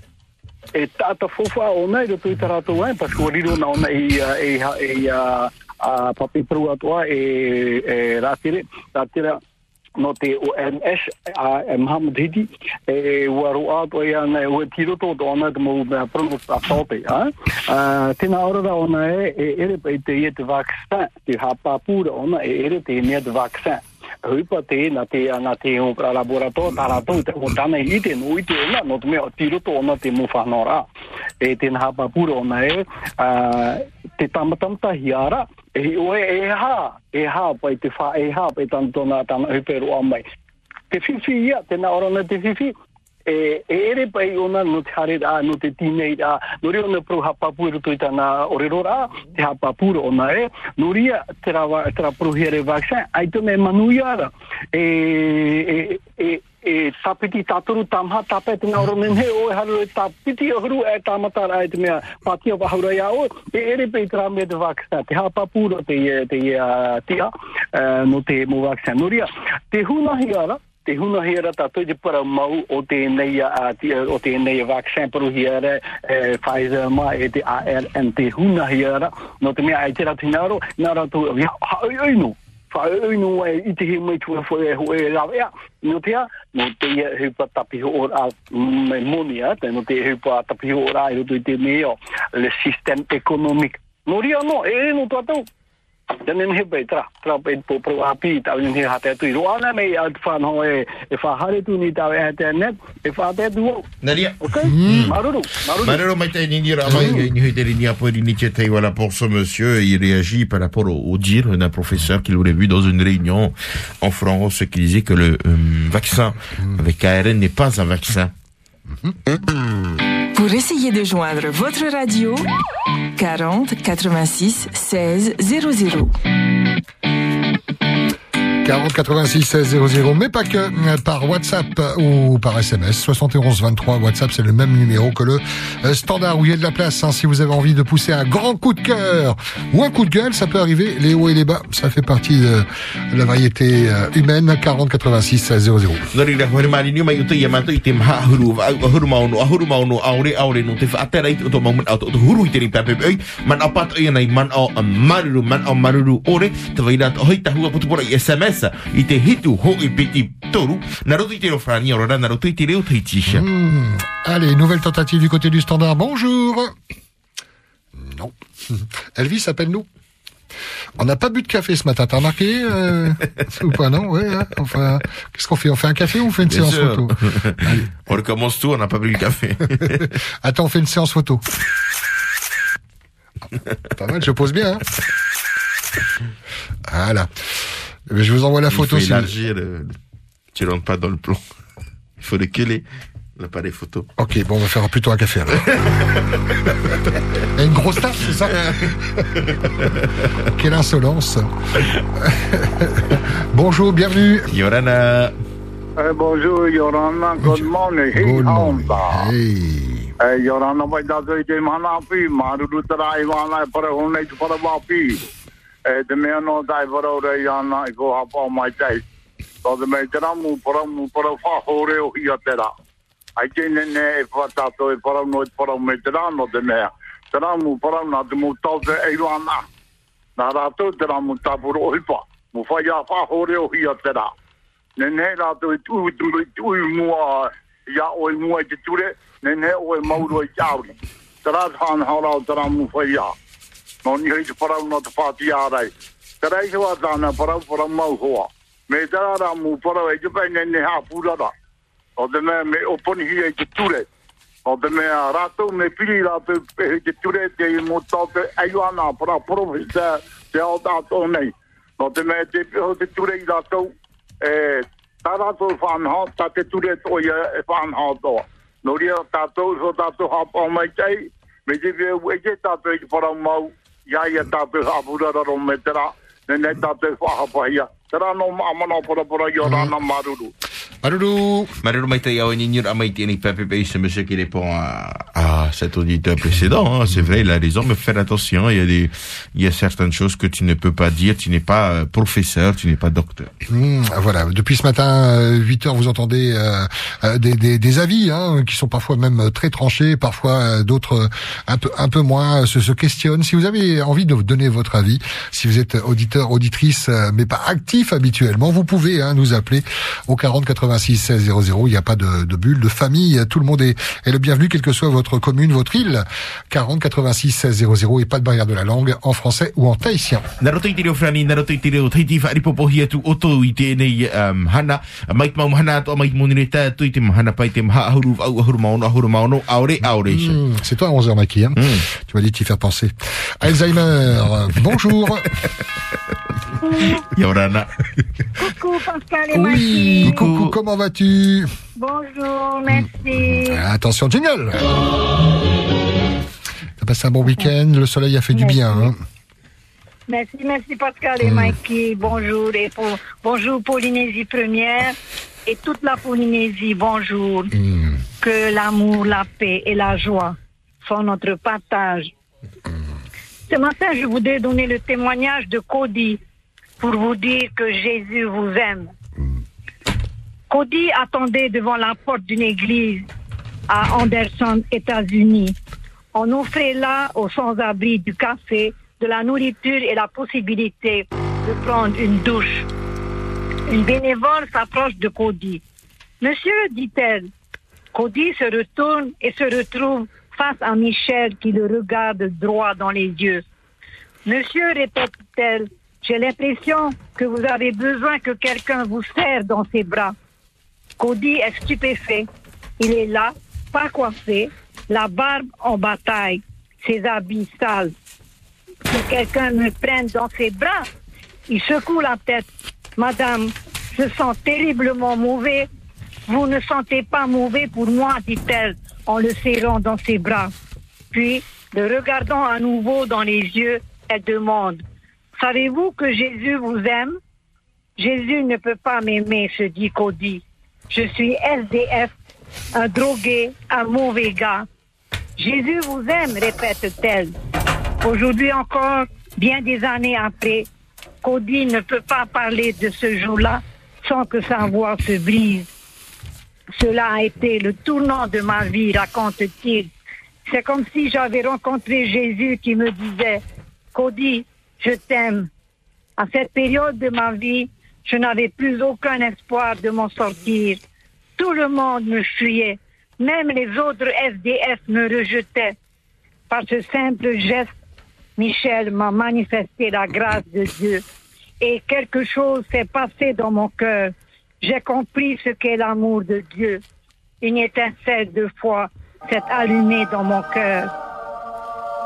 e tata fofa o nei do tui tarato ai pas ko riro na ona i a- e ha- e a a papi pru atua e e ratire ratira no te OMS a e Mohamed Hidi e waru ato e ana e ue tiro tō tō ana te mou mea prongo a tōpe a? Tēnā ora ra ona e e ere pa te ie te vaccin te hapapura ona e ere te nea te vaccin hui pa te na te anga te hu pra labora to tara te o tane i te nui te ona no te mea tiro to ona te mu whanora e te naha ona e te tamatamta hi e oe e ha e ha pai te wha e ha pai tantona tana hui amai te fifi ia te na orona te fifi e e ere pai ona no te hare a no te teenage a no ri ona pro orero ra te ona e. Here vaccin ai e e tapiti tamha tapet na oro ne o e haru e tapiti o huru e tamata ra e te mea patia wa haura ia o. E ere me ah, tia eh, no te te huna hera ta te para mau o te nei a o te nei a vaccine pro e Pfizer ma e te AR te huna hera no te mea ai tera tinaro na ra tu ha oi ai no. Fa ai no e i te mai tu fo e ho e la ya no te no te ia hu pa tapi ho ora me monia te no te hu pa tapi ho ora i te mea le system economic. No ria no e no tu tau Tēnei he pei tra, tra pei po pro api tau ni he hate tu i roa na mei at fan ho e e fa hare tu ni tau e e fa te tu. Nadia. Maruru, maruru. Pour voilà pour ce monsieur, il réagit par rapport au, au dire d'un professeur qu'il aurait vu dans une réunion en France qui disait que le euh, vaccin avec ARN n'est pas un vaccin. Pour essayer de joindre votre radio, 40 86 16 00. 40 86 16 00, mais pas que euh, par WhatsApp ou par SMS 71 23 WhatsApp c'est le même numéro que le euh, standard où il y a de la place hein, si vous avez envie de pousser un grand coup de cœur ou un coup de gueule ça peut arriver les hauts et les bas ça fait partie de la variété euh, humaine. 40 86 16 00 Nori rā hore mari ni mai uta ia mātou i te maha ahuru wa au ahuru maunu ahuru maunu aure aure no te whaatera i te oto maumun au te huru i te ripa pepe oi. Man au pato ia nei man au a maruru man au maruru ore te ho i piti toru na roto i te rofrani ora na roto i te reo te tisha Hmm. Allez, nouvelle tentative du côté du standard. Bonjour. Non. Elvis, appelle-nous. On n'a pas bu de café ce matin, t'as remarqué euh, Ou pas, non? Ouais, hein enfin, qu'est-ce qu'on fait? On fait un café ou on fait une Bien séance sûr. photo? On recommence tout on n'a pas pris le café Attends, on fait une séance photo. Pas mal, je pose bien. Hein voilà. Eh bien, Je vous envoie la il photo. faut si vous- élargir le- le- tu rentres pas dans le plan il faut décaler l'appareil photo Ok, bon, on va faire plutôt un café alors. Et une grosse tasse, c'est ça Quelle insolence. Bonjour, bienvenue. Yorana. Uh, bonjour, Yorana. Good morning. Hey, Good morning. Hey. Uh, Yorana, vai dar dois de mana pi, maruru tarai wana para hone tu e te mea no tai varau rei ana i ko hapa o mai tei. Tau te mei te ramu, paramu, parau whaho reo hi a te. Ai te ne e whatato e parau no e parau mei te rano te mea. Te ramu, parau na te mu tau te eiro ana. Nā rātou te ramu tapuro hipa. Mu whai a whaho reo hi a te ra. Rātou i tui tui tui tui mua ia oi mua i te ture. Nene oi mauro i te auri. Te rātou hana hau rau te ramu whai a. No ni hei te parau nā te pāti ārai. Tera i hoa tāna parau parau mau hoa. Me tera rā mu parau e te pai ne ne hā pūrara. O te mea me oponi hi e te ture. O te mea rātou me piri rātou he te ture te i mo tau te aiwana para poro te te ao tātou nei. O te mea te peho te ture i rātou e tā rātou whanhao, tā te ture to i e whanhao toa. No ria tātou so tātou hapa mai tei, me te peo e te tātou i te parau mau, ia ia tātou hapurararo me tera, ne ne tātou whahapahia. Tera no maamana para para i o rāna maruru. Maruru. Maruru mai tai au ni a mai tini Pepe Bay, c'est monsieur qui répond à, à cet auditeur précédent. hein. C'est vrai, il a raison, mais faire attention. Il y a des, il y a certaines choses que tu ne peux pas dire. Tu n'es pas euh, professeur, tu n'es pas docteur. Hmm, voilà, depuis ce matin, 8 heures, vous entendez euh, euh, des, des, des avis hein, qui sont parfois même euh, très tranchés, parfois euh, d'autres euh, un peu un peu moins euh, se, se questionnent. Si vous avez envie de donner votre avis, si vous êtes auditeur, auditrice, euh, mais pas actif habituellement, vous pouvez hein, nous appeler au 40 86 16 00. Il n'y a pas de, de bulle, de famille. Tout le monde est, est le bienvenu, quelle que soit votre commune, votre île. 40 86 16 00 et pas de barrière de la langue en français ou en tahitien. Hmm, c'est toi à 11h, Maki. Hein Tu m'as dit t'y faire penser. Alzheimer, bonjour. Yorana. Coucou Pascal et Oui, coucou, comment vas-tu? Bonjour, merci. Attention, jingle T'as passé un bon week-end, le soleil a fait du bien. Hein Merci, merci Pascal et Mikey. Bonjour et pour, bonjour Polynésie première et toute la Polynésie. Bonjour. Que l'amour, la paix et la joie sont notre partage. Ce matin, je voudrais donner le témoignage de Cody pour vous dire que Jésus vous aime. Cody attendait devant la porte d'une église à Anderson, États-Unis. On offrait là aux sans-abri du café, de la nourriture et la possibilité de prendre une douche. Une bénévole s'approche de Cody. Monsieur, dit-elle. Cody se retourne et se retrouve face à Michel qui le regarde droit dans les yeux. Monsieur, répète-t-elle, j'ai l'impression que vous avez besoin que quelqu'un vous serre dans ses bras. Cody est stupéfait. Il est là, pas coiffé, la barbe en bataille, ses habits sales. Que quelqu'un me prenne dans ses bras. Il secoue la tête. Madame, je sens terriblement mauvais. Vous ne sentez pas mauvais pour moi, dit-elle en le serrant dans ses bras. Puis, le regardant à nouveau dans les yeux, elle demande, Savez-vous que Jésus vous aime? Jésus ne peut pas m'aimer, se dit Cody. Je suis SDF, un drogué, un mauvais gars. Jésus vous aime, répète-t-elle. Aujourd'hui encore, bien des années après, Cody ne peut pas parler de ce jour-là sans que sa voix se brise. Cela a été le tournant de ma vie, raconte-t-il. C'est comme si j'avais rencontré Jésus qui me disait, Cody, je t'aime. À cette période de ma vie, je n'avais plus aucun espoir de m'en sortir. Tout le monde me fuyait. Même les autres SDF me rejetaient. Par ce simple geste, Michel m'a manifesté la grâce de Dieu. Et quelque chose s'est passé dans mon cœur. J'ai compris ce qu'est l'amour de Dieu. Une étincelle de foi s'est allumée dans mon cœur.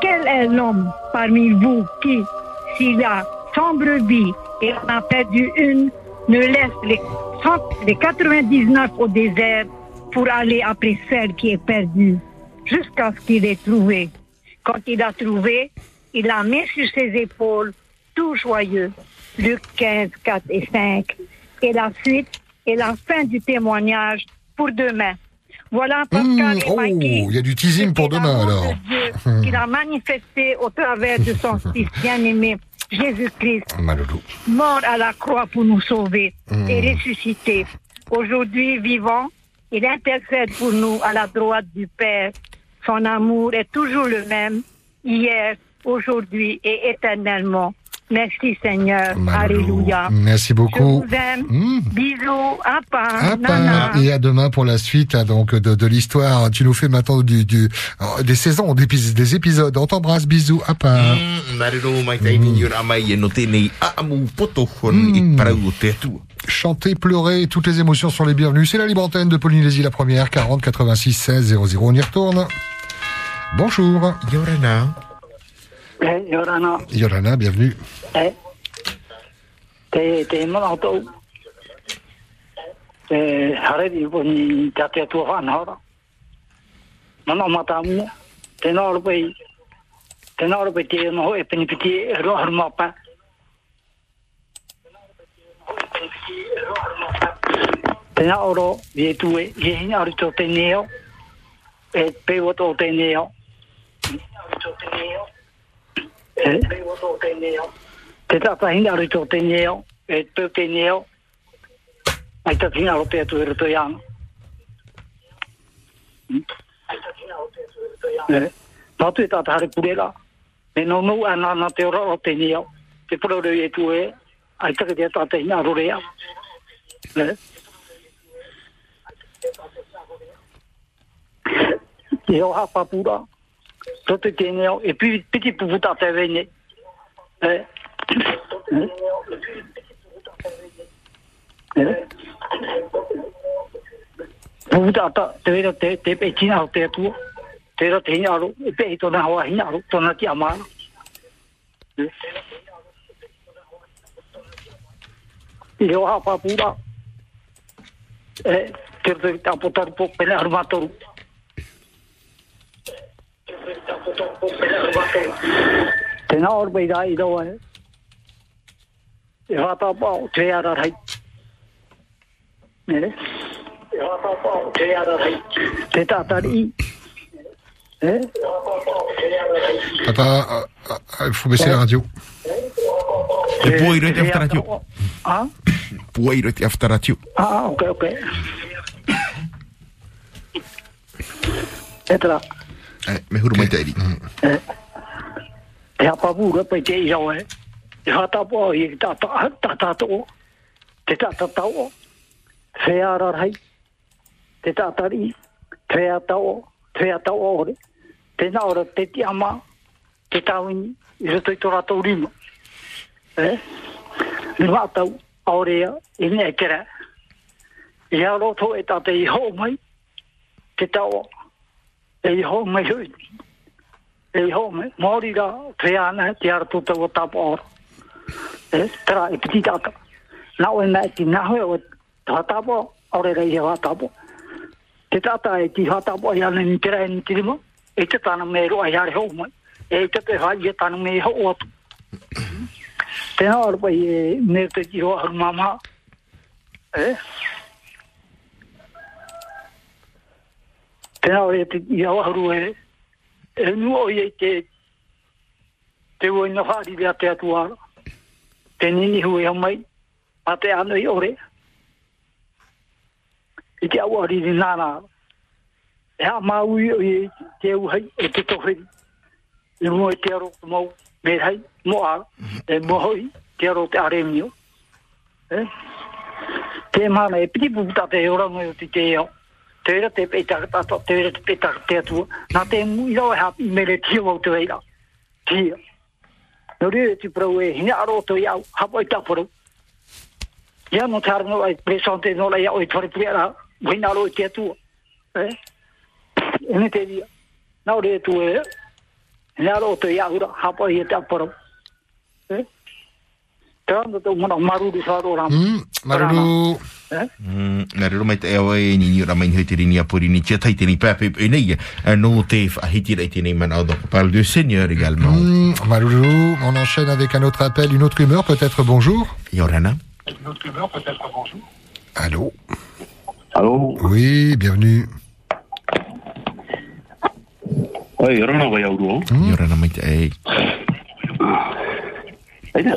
Quel est l'homme parmi vous qui, s'il a 100 brebis et en a perdu une, ne laisse les, 100 les 99 au désert pour aller après celle qui est perdue, jusqu'à ce qu'il ait trouvé. Quand il a trouvé, il la met sur ses épaules, tout joyeux. Luc 15, 4 et 5. Et la suite et la fin du témoignage pour demain. Voilà Pascal Mmh, et Oh, Mikey il y a du teasing pour demain alors. Dieu qu'il a manifesté au travers de son Fils bien-aimé, Jésus-Christ, mort à la croix pour nous sauver Mm. et ressuscité. Aujourd'hui vivant, il intercède pour nous à la droite du Père. Son amour est toujours le même. hier, aujourd'hui et éternellement. Merci Seigneur. Alléluia. Merci Je beaucoup. vous aime. Mm. Bisous. Apa. Ah, Nana. Et à demain pour la suite hein, donc de, de l'histoire. Tu nous fais maintenant du, du des saisons, des, épis- des épisodes. On t'embrasse, bisous, à part. Mm, e atua. Chanter, pleurer, toutes les émotions sont les bienvenues. C'est la libre antenne de Polynésie, la première, 40 86 16 00. On y retourne. Bonjour. Yorana. Eh, Yorana, Yorana, bienvenue. eh, te, te mana tau, te hareri po ni te te tua whanhara. Mana mata mua, te nāra pei, te nāra pei te noho e peni piti e roa haru mapa. Te nā oro, ie tue, ie hina ari tō te neo, e pewa tō te neo. Eh? Te tata hina ari tō te neo, e tō te neo, ai tata hina aro te atu e. Eh? Tata hare purera, me no no ana na te ora o te neo, te purere e tu e, ai taka te tata hina aro rea. Eh? Te o hapa pura, tō te te neo, e pi- piti puputa te vene. Eh? Puputa ta, te te, pe tina o te te hina matoru. Te nā ora pai rai roa e. E hata pao te ara E rai. Te tātari i. Eh? Papa, euh, euh, il faut baisser la radio. Te puairo te aftaratio. Ah? Puairo te aftaratio. Ah, ok, ok. E tera. Eh, me huru mai te eri. Te hapa vura pai te iau e. Te hata po au e ta ta ta o. Te ta ta ta o. Te ara rai. Te ta ta ri. Te a ta o. Te a ta o ore. Te na ora te ti ama. Te ta uini. I rato i tora tau rima. Eh? Ni wa tau. Aorea. I ne kera. I aro to e ta te i ho mai. Te ta o. Te ta o. o. E ho mai hui e ho me mori ra te ana te ar tu tau tap or e tra e piti tata na o na ti na ho o ta tap ore re ia tap te tata e ti ha tap o ya ni te ra ni ti mo e te tana me ro ya ho me e te te ha ye tana me ho o tu te na or pa e me te ti ho har mama e te na ore te ia haru e e nu o i te te ua ina whaari rea te atuara. Te nini hui au mai, a te anu i ore. I te awa riri nāna. E ha maui o i te au hai, e te toheri. I mua i te aro mau, me hai, mo ara. E mua hoi, te aro te aremio. Eh? Te mana e piti puputa te oranga o te te eo. Te era te peta tato, te era te peta te atua. Nā te mu i rau e hapi mere tia wau te weira. Tia. No rea te prau e hina aro to iau, hapo i taporo. Ia no te arango ai presante no la iau i tore priara, hina aro i te atua. Eh? Ene te ria. Nā rea tu e, hina aro to. Eh? Mana maruru ro ram. Mm, Nā rero mai te awa e ni ni ora mai hoi te rini a pori ni tia tai tēnei pāpe e nei e no te whahiti rei tēnei mana o donc parle de Seigneur également. Mm, Marulu, on enchaîne avec un autre appel, une autre humeur peut-être. Bonjour. Yorana. Allô. Allô. Oui, bienvenue. Oi, rana vai auro. Yorana mai te e. Aida.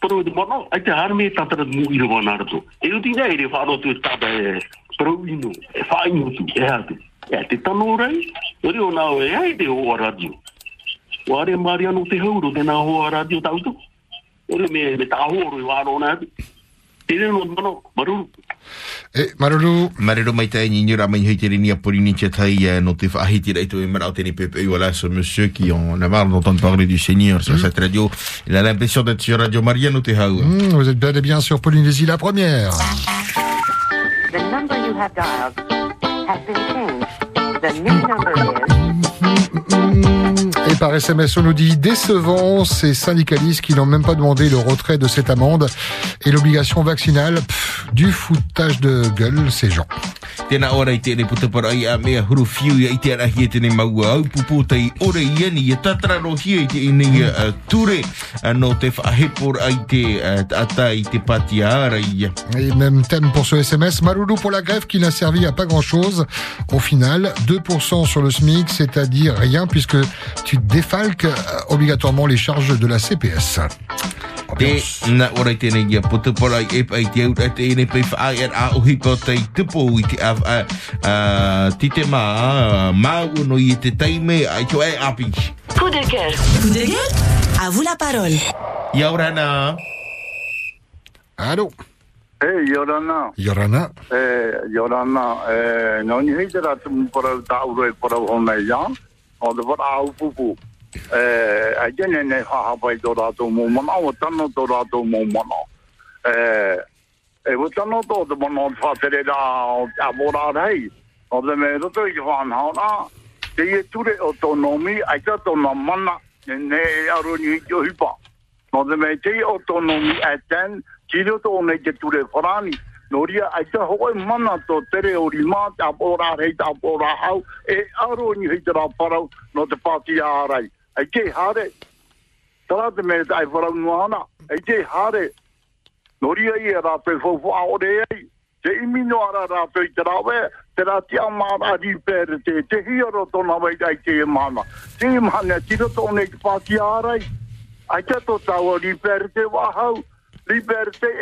Pero de mono, ai te dejarme tratar de ir a ganar E Y yo diría, iré a tu estado de provino, de faño tú, de alto. Y E ti tan hora, yo digo, no, es ahí de hoa radio. O are Mariano te de na hoa radio, tanto. Yo digo, me está hoa, i digo, no, no, no, no, no, no, E, Maruru. Maruru mai tai ni ra mai hei ni apori ni tai eh, no te whahiti rei tu e mara teni pepe voilà ce monsieur qui en a marre d'entendre parler du Seigneur sur cette radio. Il a l'impression d'être sur Radio Maria no te hau. Hmm, vous êtes bel et bien sur Polynésie la première. The number you have dialed has been changed. The new number is Et par SMS, on nous dit décevant ces syndicalistes qui n'ont même pas demandé le retrait de cette amende et l'obligation vaccinale. Pff, du foutage de gueule, ces gens. Tēnā ora i tēne putapara ai a mea huru fiu i te arahi e tēne maua au pupu tei ore i ani i tatara rohia i te ini uh, ture uh, no te whahepor ai te uh, ata i te patiara i Et même thème pour ce SMS, Maloulou pour la grève qui n'a servi à pas grand chose. Au final, 2% sur le SMIC, c'est-à-dire rien puisque tu défalques euh, obligatoirement les charges de la CPS. Te na ora i tēne ia putapara i e pai te au te ene pai whaai ar a ohi pa tei tupo i te a, a, a ti te mā mau no i te taime ai to e api. Coup de cœur. Coup de gueule À vous la parole. Nā. Allô Hey, Yorana. Yorana. Eh, Yorana. Eh, hei te e ia. O te wara au pupu. Eh, a jene ne haha pai tō rātou mō mana, o tano tō rātou mō mana. Eh, e o tano tō te mana o whātere rā abora rei. O te me roto i rā. Te ie ture o tō nomi, ai na? Mana, ne e aro ni i te me? Te te ture wharani. No ria, ai te hoi mana tō tere o rima, te apora rei, te apora hau, e aro ni hei te rā parau, no te pāti ārai. Ai te hare, tara te me te ai wharau nuana, ai te hare, no ria i e rā pe fōfu a ore ei, te imi no ara rā pe i te rawe, te rā te amara ri pere te, te hiaro tōna wei ai te e mana. Te e mana, tira tōne te pāti ārai, ai te tō tau ri pere te wahau, e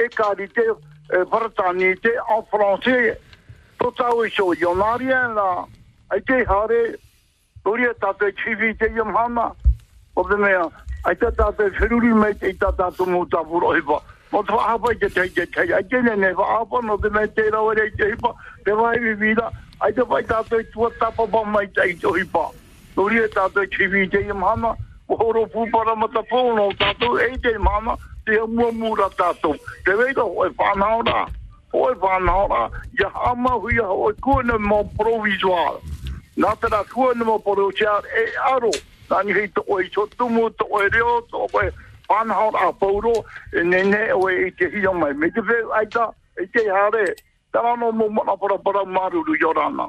égalité, euh, fraternité en français. Tout ça, il n'y en a rien là. Aïe, haré, Korea tate chivite yamhama. Obdemea, aïe, tate feruri muta. Mo te whahapa i te tei te tei, aïe, ne ne whahapa, no te mei te rawa rei te hipa, te vai vivida, aïe, te vai tate te e te mama te mua mura tātou. Te reira hoi whanaora. Hoi whanaora. Ia amahuia hoi kuana mō provisual. Nā te rā kuana mō provisual e aro. Nani hei to oi so tumu to oi reo to oi whanaora a pauro. E nene oi i te hio mai. Me te whew aita i te hare. Tarano mo mō mana para para maruru yorana.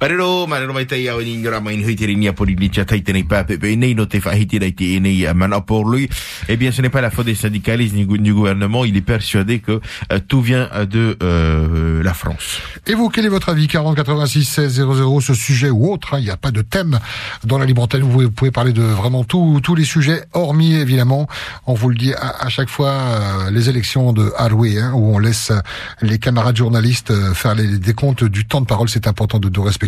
Marero, marero mai tai au ni ngara mai hui tiri nia pori ni chatai tenei pape pe nei no te whahiti rei te enei a mana pour lui. Eh bien, ce n'est pas la faute des syndicalistes ni du gouvernement. Il est persuadé que euh, tout vient euh, de euh, la France. Et vous, quel est votre avis? 40 86 16 00 ce sujet ou autre hein, Il n'y a pas de thème dans la libre antenne. Vous pouvez, vous pouvez parler de vraiment tout, tous les sujets, hormis évidemment, on vous le dit à, à chaque fois, euh, les élections de Haroué, hein, où on laisse euh, les camarades journalistes euh, faire les décomptes du temps de parole. C'est important de, de respecter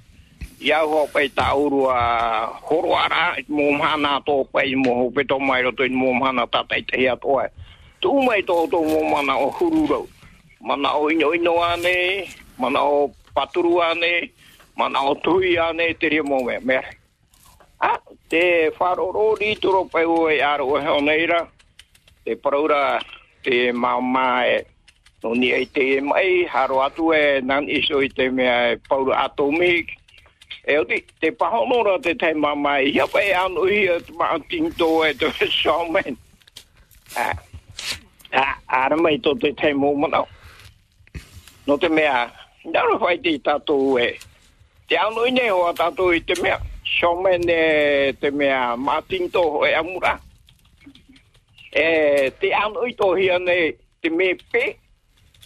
mō. Ia ho pai ta urua horo ara mo mana to pai mo ho peto mai roto i mo mana tatai te hea tō. Tu mai to to mo mana o hururau. Mana o ino ino ane, mana o paturu ane, mana o tui ane, te rea me me a Ah, te ro ri turo pai o e aro o heo neira. Te paraura te mama e no ni e te mai haro atu e nan iso i te mea e paura atomic. E o ti, te pahonora te te mama ia pai anu ia te maa tinto e te showman. A, ah, ara mai tō te te mōmanau. No te mea, nara whai te tātou e. Te anu ine ne hoa tātou i te mea. Showman e te mea maa tinto e amura. E te anu i tō hia ne te me pe.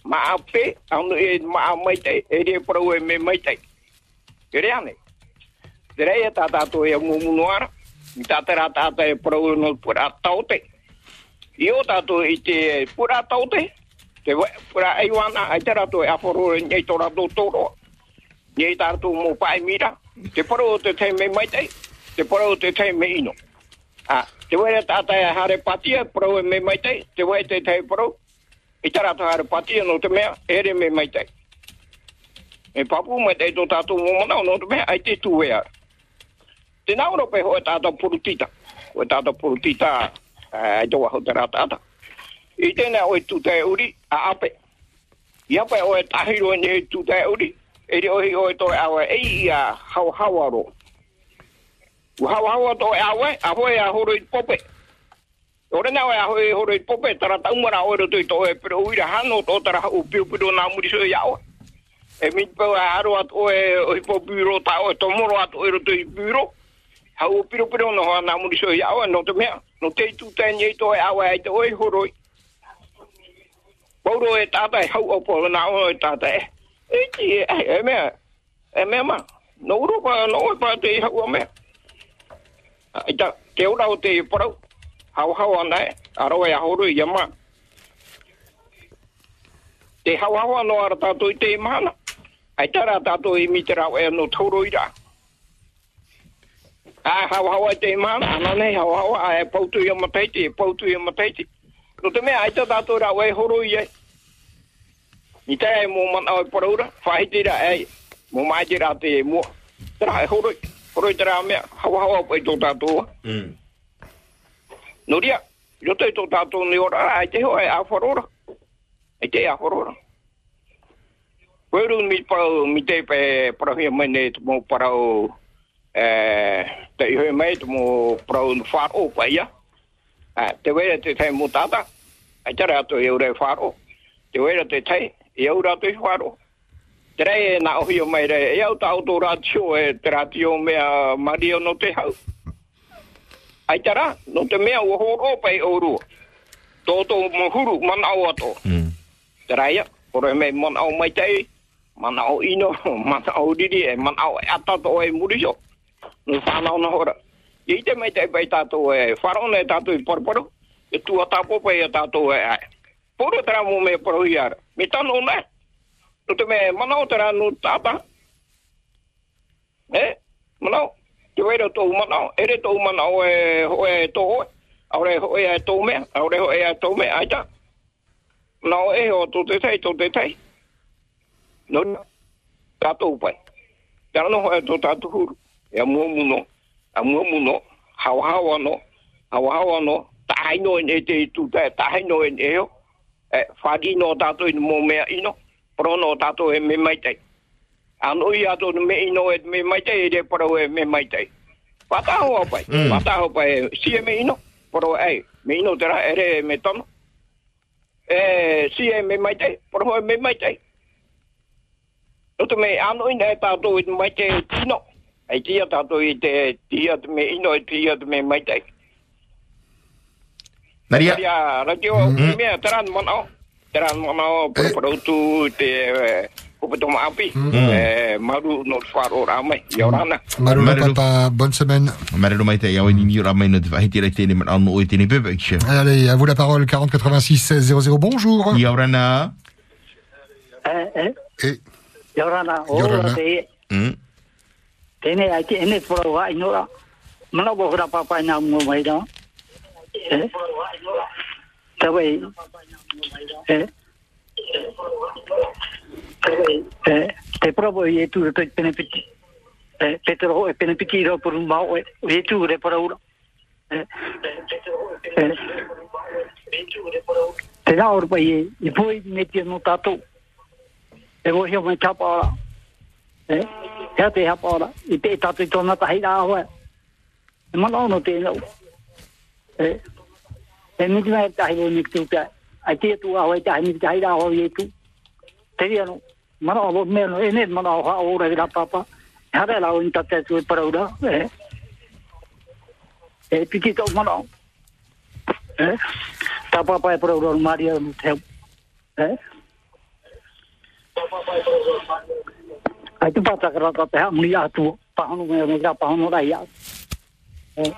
Maa pe, anu e maa mai te, e re parau e me mai te. E ne. Te rei e tā tātou e mumunuara. I tā te rā tātou e parau no pura taute. I o tātou i te pura taute. Te wa- pura eiwana, ai te rato e aporo e nei tō rato tōro. Nei tātou mō pai mira. Te parau te te me mai te. Te parau te te me ino. Ah, te wera tātai e hare patia, parau e me mai te. Te wera te te parau. I tā rato hare patia no te mea, ere me mai te. E papu mai te tō tātou mō manao no te mea, ai te tu wea. Te nauro pe hoa tātou purutita. Hoe tātou purutita, eh, ai tō waho tata. tāta. I tēnā oe tūtai te uri, a ape. I ape oe tahiro ni tu te uri. E re ohi oe tō awe e ia hau hauaro. U hau hawa tō awe, a hoe a horo i pope. Ore nā oe a hoe horo i pope, tara taumara oe roto i tō e pero uira hano tō tara hau piu piu nā muri so i awe. E mi pau a aro at oe ohi po biro ta oe tomoro at oe roto i biro. Hau piro piro no hoa nā muri so ya awe, no te mea. No te tu te ni to e awa ai te oi horoi. Pauro e tātai hau opo na o e tātai. E ti e, e me e me ma. No uro pa, no e pa te hau me. Ai ta, te ora o te i. Hau hau ana e, aro e ahoro i ama. Te hau hau ano ara tātou i te i mahana. Ai tara tātou i mi te rau e no tauro i rā. A hau hau ai te i mahana, ana nei hau hau a e pautu i amateiti, e pautu i amateiti. No te mea, ai tā tātou rau e horo i e. Ni te e mō man au paraura, whahiti ra e, mō mai te rā te e mua. Tera e horo i, horo i te rā mea, hau hau au pai tō tātou. No ria, roto i tō tātou ni ora, ai te hoa e a wharora. Ai te a wharora. Koeru mi parau, mi te pe parahia mene tu mō parau, te ihe mai te mo praun faro paia. Te wera te tei mutata, a tera atu i ure whāro. Te wera te tei, i ure ato i Te rei e nā ohi o mai re, e au tau auto ratio e te ratio mea mario no te hau. Ai tara, no te mea o horo pai o rua. Tōtō mō huru, mana au ato. Tere ia, kore mei mana au mai tei, mana au ino, mana au didi e mana au atato o e murisho. Whanau na hora. I te mai tei pai tātou e wharone e tātou i parparu, e tua tāpo pai e tātou e ai. Poro tera mo me paru i ara. Me tano ne. No te me manao tera no tāta. E, manao? Te weira tō manao. Ere tō manao e hoe e tō hoe. Aure hoe e tō mea. Aure hoe e tō mea aita. Manao e ho tō te tei, tō te tei. No, tātou pai. Te ano hoe tō tātou huru. E a mua muno. A mua muno. Hau hau ano. Hau hau ano. Ta haino en e te tu en e ho. E whadi no tātou i mō mea ino. Pro no tātou e me mai tei. Ano i ato me ino e me mai e re parau e me mai tei. Pataho pai. Pataho pai. Si e me ino. Pro e. Me ino tera e re me tono. E si e me mai. Pro e me mai. No te me ano i ne tātou i mai e tino. Ai tia tātou i te tia te me ino e te me. Naria. Naria, radio, mm. mea, teran manao. Teran manao, pro pro tu te eh, hope to maapi. Eh, maru no faro ramai, yorana. Maru papa, bonne semaine. Marero mai te iau ni ura mai na te whahiti rei tēne man anu o i tēne pepe kisha. Allez, à vous la parole, 40 86 16 00. Bonjour. Eh, eh. Yorana, o Yorana. Te tene ai te ene pro wa inora. Mana bo gra papa na mo mai da. Eh? Tabai. Eh? Eh, te provo e tu te penepiti. Eh, Petro e penepiti ro por un mau e tu re para ura. Eh? Eh? Te na or pa e e foi me te no tato. E vo hio me Eh, ya te hapa ora. I te tato i tona ta hira hoa. E mana ono te no. Eh? E mi te mai ta hiro ni tu ta. Ai te tu a hoa ta ni ta hira hoa e ria no. Mana o e mana o ora ira papa. La o te tu e para ura. Eh. E to mana. Eh? Ta papa e para ura maria no te. Eh? Ai tu pata kara ta te ha muni atu. Pahanu me me ka. Eh.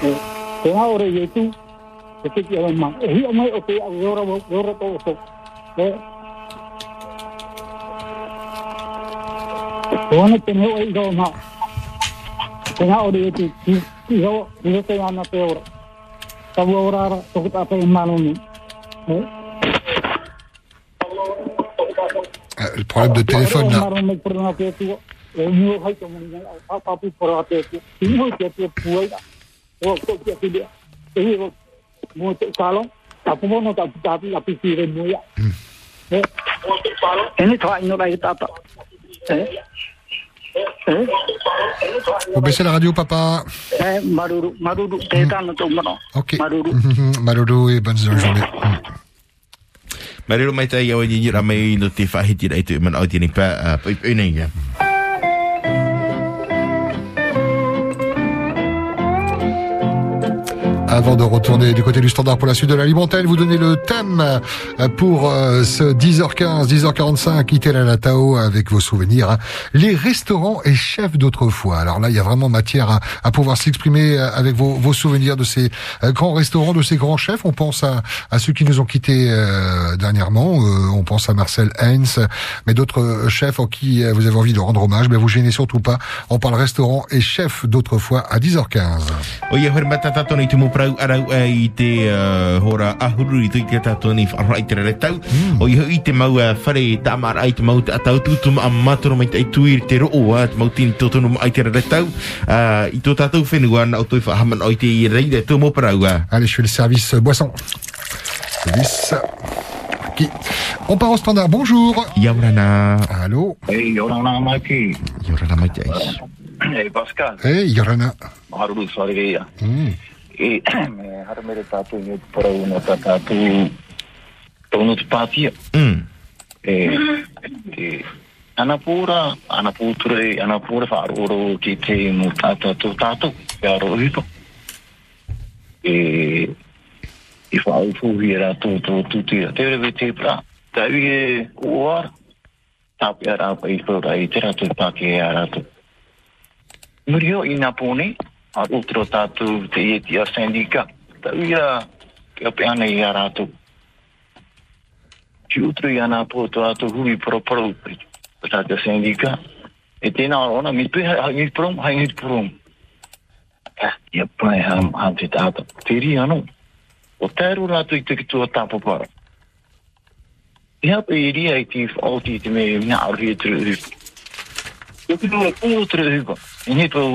Eh. Te ha ora ye tu. Te te ki ma. Hi o mai o te a ora ora to so. Ona te no e go ma. Te ha ora ye tu. Ki ki ho ni te ana te ora. Ta ora ta manu ni. Eh. Le problème de téléphone là. Faut baisser la radio, papa. Mana? Ok. Malolo et bonne journée. Marero mai tai awa nyinyi ramai no te whahiti rei tu man au tini pa pa i nei ya. Avant de retourner du côté du standard pour la suite de la vous donnez le thème euh, pour euh, ce 10h15, 10h45, quittez la Latao avec vos souvenirs. hein. Les restaurants et chefs d'autrefois. Alors là, il y a vraiment matière à, pouvoir s'exprimer euh, avec vos, vos souvenirs de ces grands restaurants, de ces grands chefs. On pense à, à ceux qui nous ont quittés dernièrement. On pense à Marcel Heinz, mais d'autres chefs en qui vous avez envie de rendre hommage. Mais vous gênez surtout pas. On parle restaurant et chefs d'autrefois à 10h15. I te mo prau arau e i te uh, hora ahuru i tui te tātou ni whaara i te re tau. O i i te mau uh, whare tamar ai te mau te atau tūtum a matoro mai te ai tui i te roo a te mau tini tōtonu ai te re tau. Uh, I tō tātou whenua na o tui whahaman o i te i reire tō mo prau a. Allez, je fais le service boisson. Service. Qui On part au standard. Bonjour. Yaurana. Allô. Hey, Yorana Maki. Yorana. Hey, Pascal. Hey, Yorana. Mm. Mere i. Mm. E, e ki te mo e hito. E, e. Te te pra, e te e. Murio i nā pōne, ar utro tātou te ieti a sendika. Tā ui a kia pe ana i a rātou. Ki utro i ana pō tō rātou hui poro-poro tā te sendika. E tēnā ona, mi pē hai ngi prom, hai ngi prom. Ah, ia pai ham, ham te tātou. Te ri anō. O tēru rātou i te ki tua tāpapara. Ia pe i ria i ti whaoti te me ngā aru e turu hui. Yo ki nua kūo turu hui. I ni pau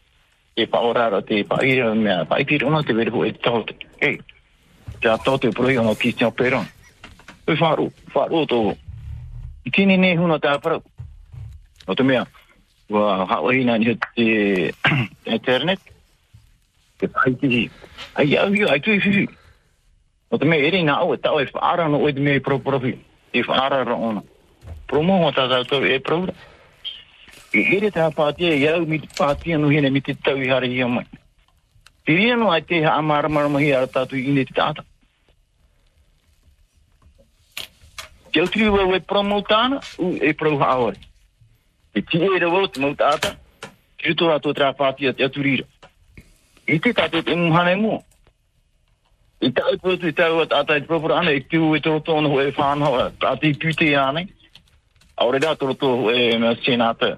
E pa orara te pa ira mea, pa iti rona te vere po e tau te. E, te a tau te proi ono Christian Peron. Koe whāro, whāro tō. I ne huna tā parau. O te mea, wa haohina ni te internet. Te paiti, ai au hiu, ai tui whiwhi. O te mea ere nā au e tau e whaara no oe te mea i proprofi. E whaara ra ona. Promo o tā tātou e praura. I ere tā pātia, i au mi te pātia no hene mi te tau i hare hi mai. Te ria no ai te ha amara maramahi ara tātu i ne te tāta. Te au tiri wau e promo tāna, u e pro haore. Te ti e rewo te mau te aturira. I te tātou te. I tau i tau at atai.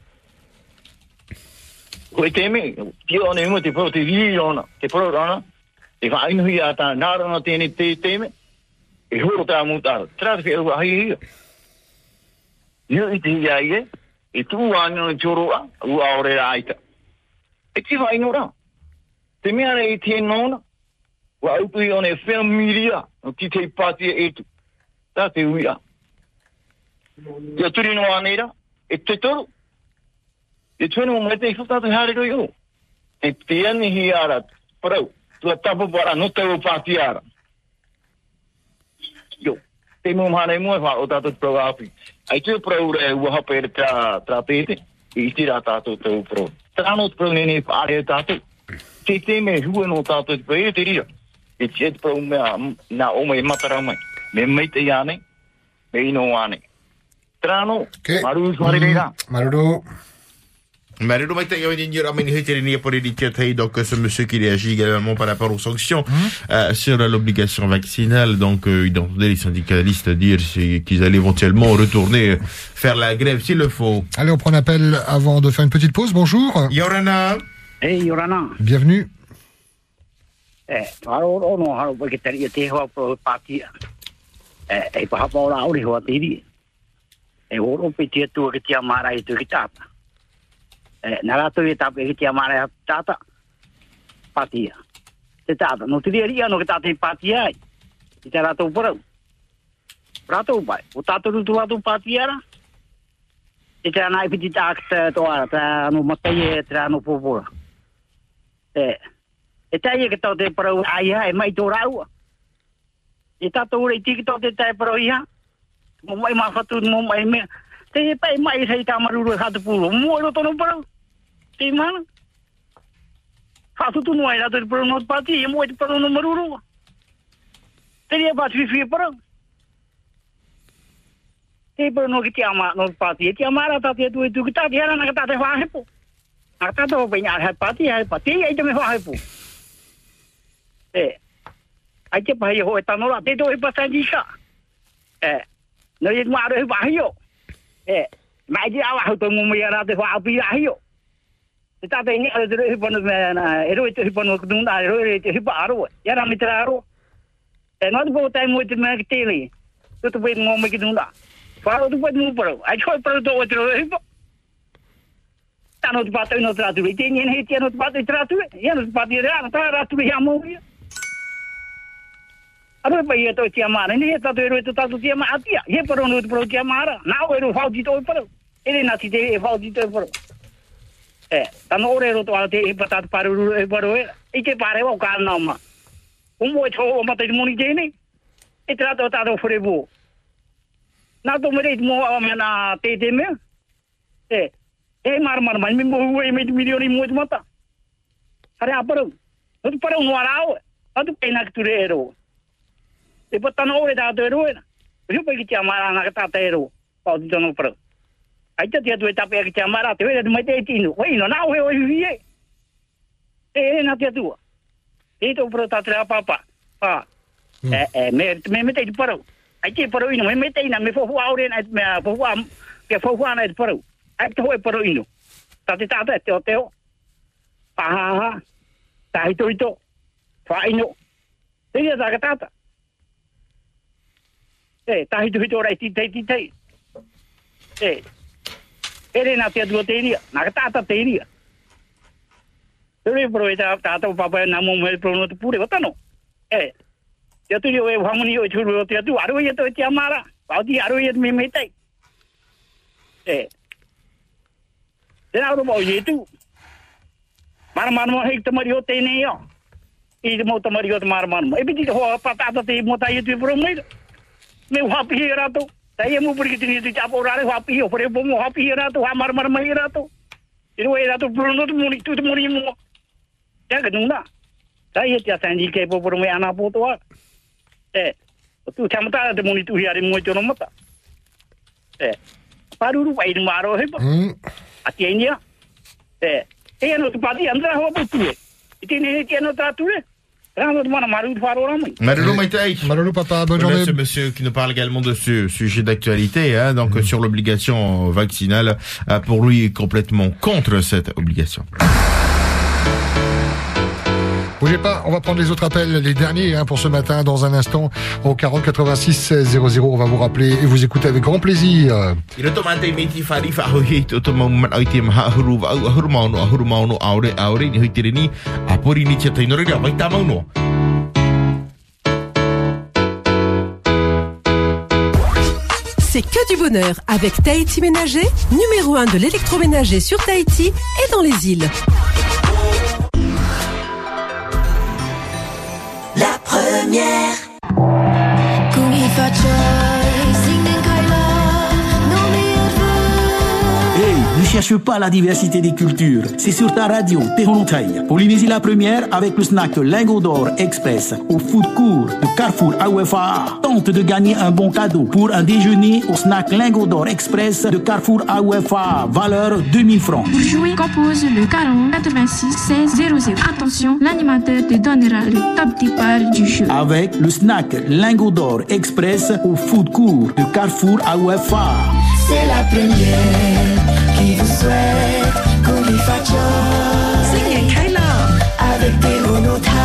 Ko e te me, ti o mo te pro te viri rona, te pro rona, e wha ainuhi a tā nārona tēne te te me, e horo tā mūtaro. Tērā te whia hai hia. Nio i te hia ie, e tū ānio i tōroa, u aore rā aita. E te wha inora. Te mea re i te nona, wa autu i one familia, o ki te pātia e tu. Tā te uia. Ia turi no anera, e te toro. E tuenu mo te whakata hare roi o. E te ani hi ara, parau, tua tapu para no tau pātia ara. Yo, te mo mhane e wha o tātou pro api. Ai tu pro re ua hape re tra, tra pete, i tira tātou tau pro. Tāno pro nene whaare tātou. Te te me hua no e te rira. E te mai mai. Mai te ane. Trano, maru suare reira. Maruru. Maruru mai tai ni ra meni heteri ni pour les tai donc ce monsieur qui réagit également par rapport aux sanctions euh, sur l'obligation vaccinale donc euh, il entendait les syndicalistes dire qu'ils allaient éventuellement retourner faire la grève s'il le faut. Allez, on prend un appel avant de faire une petite pause. Bonjour. Yorana. Hey, Yorana. Bienvenue. Eh, na la e tapu pe hitia mare tata patia te tata no te ria no tata e patia i te rato pora rato bai. O tata rutu tu rato patia ra e te ana ipiti tak te toara te anu matai e te anu popo e e tai e ke tau te pora ai ai mai tō raua e tata ure i tiki tau te te i ia mo mai ma mo mai me te pai mai sei tā maruru e hatu pulo mo lo to no parau. Te mana. Whatu tu noai rato te parau no te pati. E mo e te parau no maruru. Te rea pati whiwhi e parau. Te parau no ki te ama no te pati. E te ama ra tāte tu e tu ki tāte hara na ka tāte whahepo. Nā tātou o peña hai pati hai pati. Te e te me whahepo. E. Ai te pahi ho e tanora, te to e pasanji ka. E. No i maro e pahi o. E. Mai di awa ho to mo mo yara te wa api ahi o. Te ta te ni ale te ro pano me na e ro te pano ku dunda e ro e te hipa aro. Yara mi tra aro. E no te po tai mo te me ki te ni. Tu te po mo me ki dunda. Fa ro tu po mo pro. Ai ko pro to o te ro hipa. Tano te pato no tratu. Te ni ni te no te pato tratu. Ya no te pato ra, ta ra tu ya mo. Aro pa ia to tia mara, ni ta to ero to ta tia mara tia. Ye paro no pro tia mara. Na o ero fauji to paro. Ele na ti te e fauji to paro. Eh, ta no ore ro to ala te e pata paru e paro e. I te pare o ka na ma. Un mo cho o mata moni je ni. E tra to ta do fore bo. Na to mere mo o me na te te me. Eh, e mar mar mar mi e te te pena que tu e pa tano ore pro ai te tia tue tape ki te amara, te wera te mai te tinu, oi no, nao heo hui e. E e na tia tua. E tau pro tatre a papa. pa E e, me me me te paro. Ai te paro ino, me me te ina, me fofu a ore na, me fofu ke me fofu a na e te parau. Ai te hoi paro ino. Ta te tata e te o pa Ha ha. Ta hito hito. Fa ino. Te ia ta ka tata. E, ta hito hito ora e ti te ti te. E, ere nā te atua te iria. Nā ka tāta te iria. Tere pro e tā tāta o papa nā mō mei pro no te pure watano. E, te atu yo e whamuni o i turu o te atu aru i ato e te amara. Pau ti aru i ato me me tei. E, tēnā uro mau i tu. Mara mara mo hei tamari o tēnei o. I te mo tamari o te mara mara mo. E piti te hoa patata te mo tai e tu i pro meira. Me wapi he rato. Tai e mo puri ki tini tu chapo rare wapi he o pare po mo wapi he rato. Ha mara mara mai rato. I ro e rato pro no tu moni tu tu moni mo. Ya ka nunga. Tai e te asanji ke po pro me ana po toa. E. O tu chamata te moni tu hiare mo e tono mata. E. Paruru pa i maro he pa. Ati ainia. E. E no tu pati andra ho po tu. I tini he ke no tratule. Rano tu mana maru tu faro ramai. Marulu Maïtaï. Marulu papa, bonne On journée. Ce monsieur qui nous parle également de ce sujet d'actualité, hein, donc sur l'obligation vaccinale, pour lui complètement contre cette obligation. Bougez pas, on va prendre les autres appels, les derniers hein, pour ce matin dans un instant au 40 86 16 00. On va vous rappeler et vous écouter avec grand plaisir. C'est que du bonheur avec Tahiti Ménager, numéro 1 de l'électroménager sur Tahiti et dans les îles. Première. Cherche pas la diversité des cultures. C'est sur ta radio, Tehonotai. Polynésie la première avec le snack Lingot d'Or Express au food court de Carrefour AUFA. Tente de gagner un bon cadeau pour un déjeuner au snack Lingot d'Or Express de Carrefour AUFA. Valeur 2000 francs. Pour jouer, compose le 40 86 16 00. Attention, l'animateur te donnera le top départ du jeu. Avec le snack Lingot d'Or Express au food court de Carrefour AUFA. C'est la première qui vous souhaite Kung hifachoy. Singing Kaila. Avec des monotailles.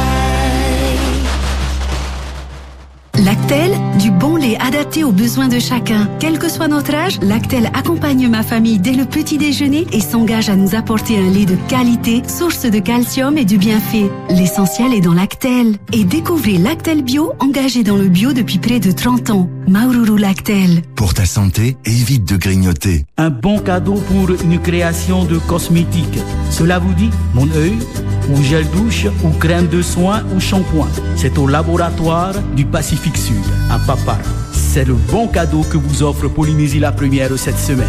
Lactel, du bon lait adapté aux besoins de chacun. Quel que soit notre âge, Lactel accompagne ma famille dès le petit déjeuner et s'engage à nous apporter un lait de qualité, source de calcium et de bienfaits. L'essentiel est dans Lactel. Et découvrez Lactel Bio, engagé dans le bio depuis près de 30 ans. Maururu Lactel. Pour ta santé, évite de grignoter. Un bon cadeau pour une création de cosmétiques. Cela vous dit Mon œil ou gel douche ou crème de soin ou shampoing. C'est au laboratoire du Pacifique Sud, à Papara. C'est le bon cadeau que vous offre Polynésie la première cette semaine.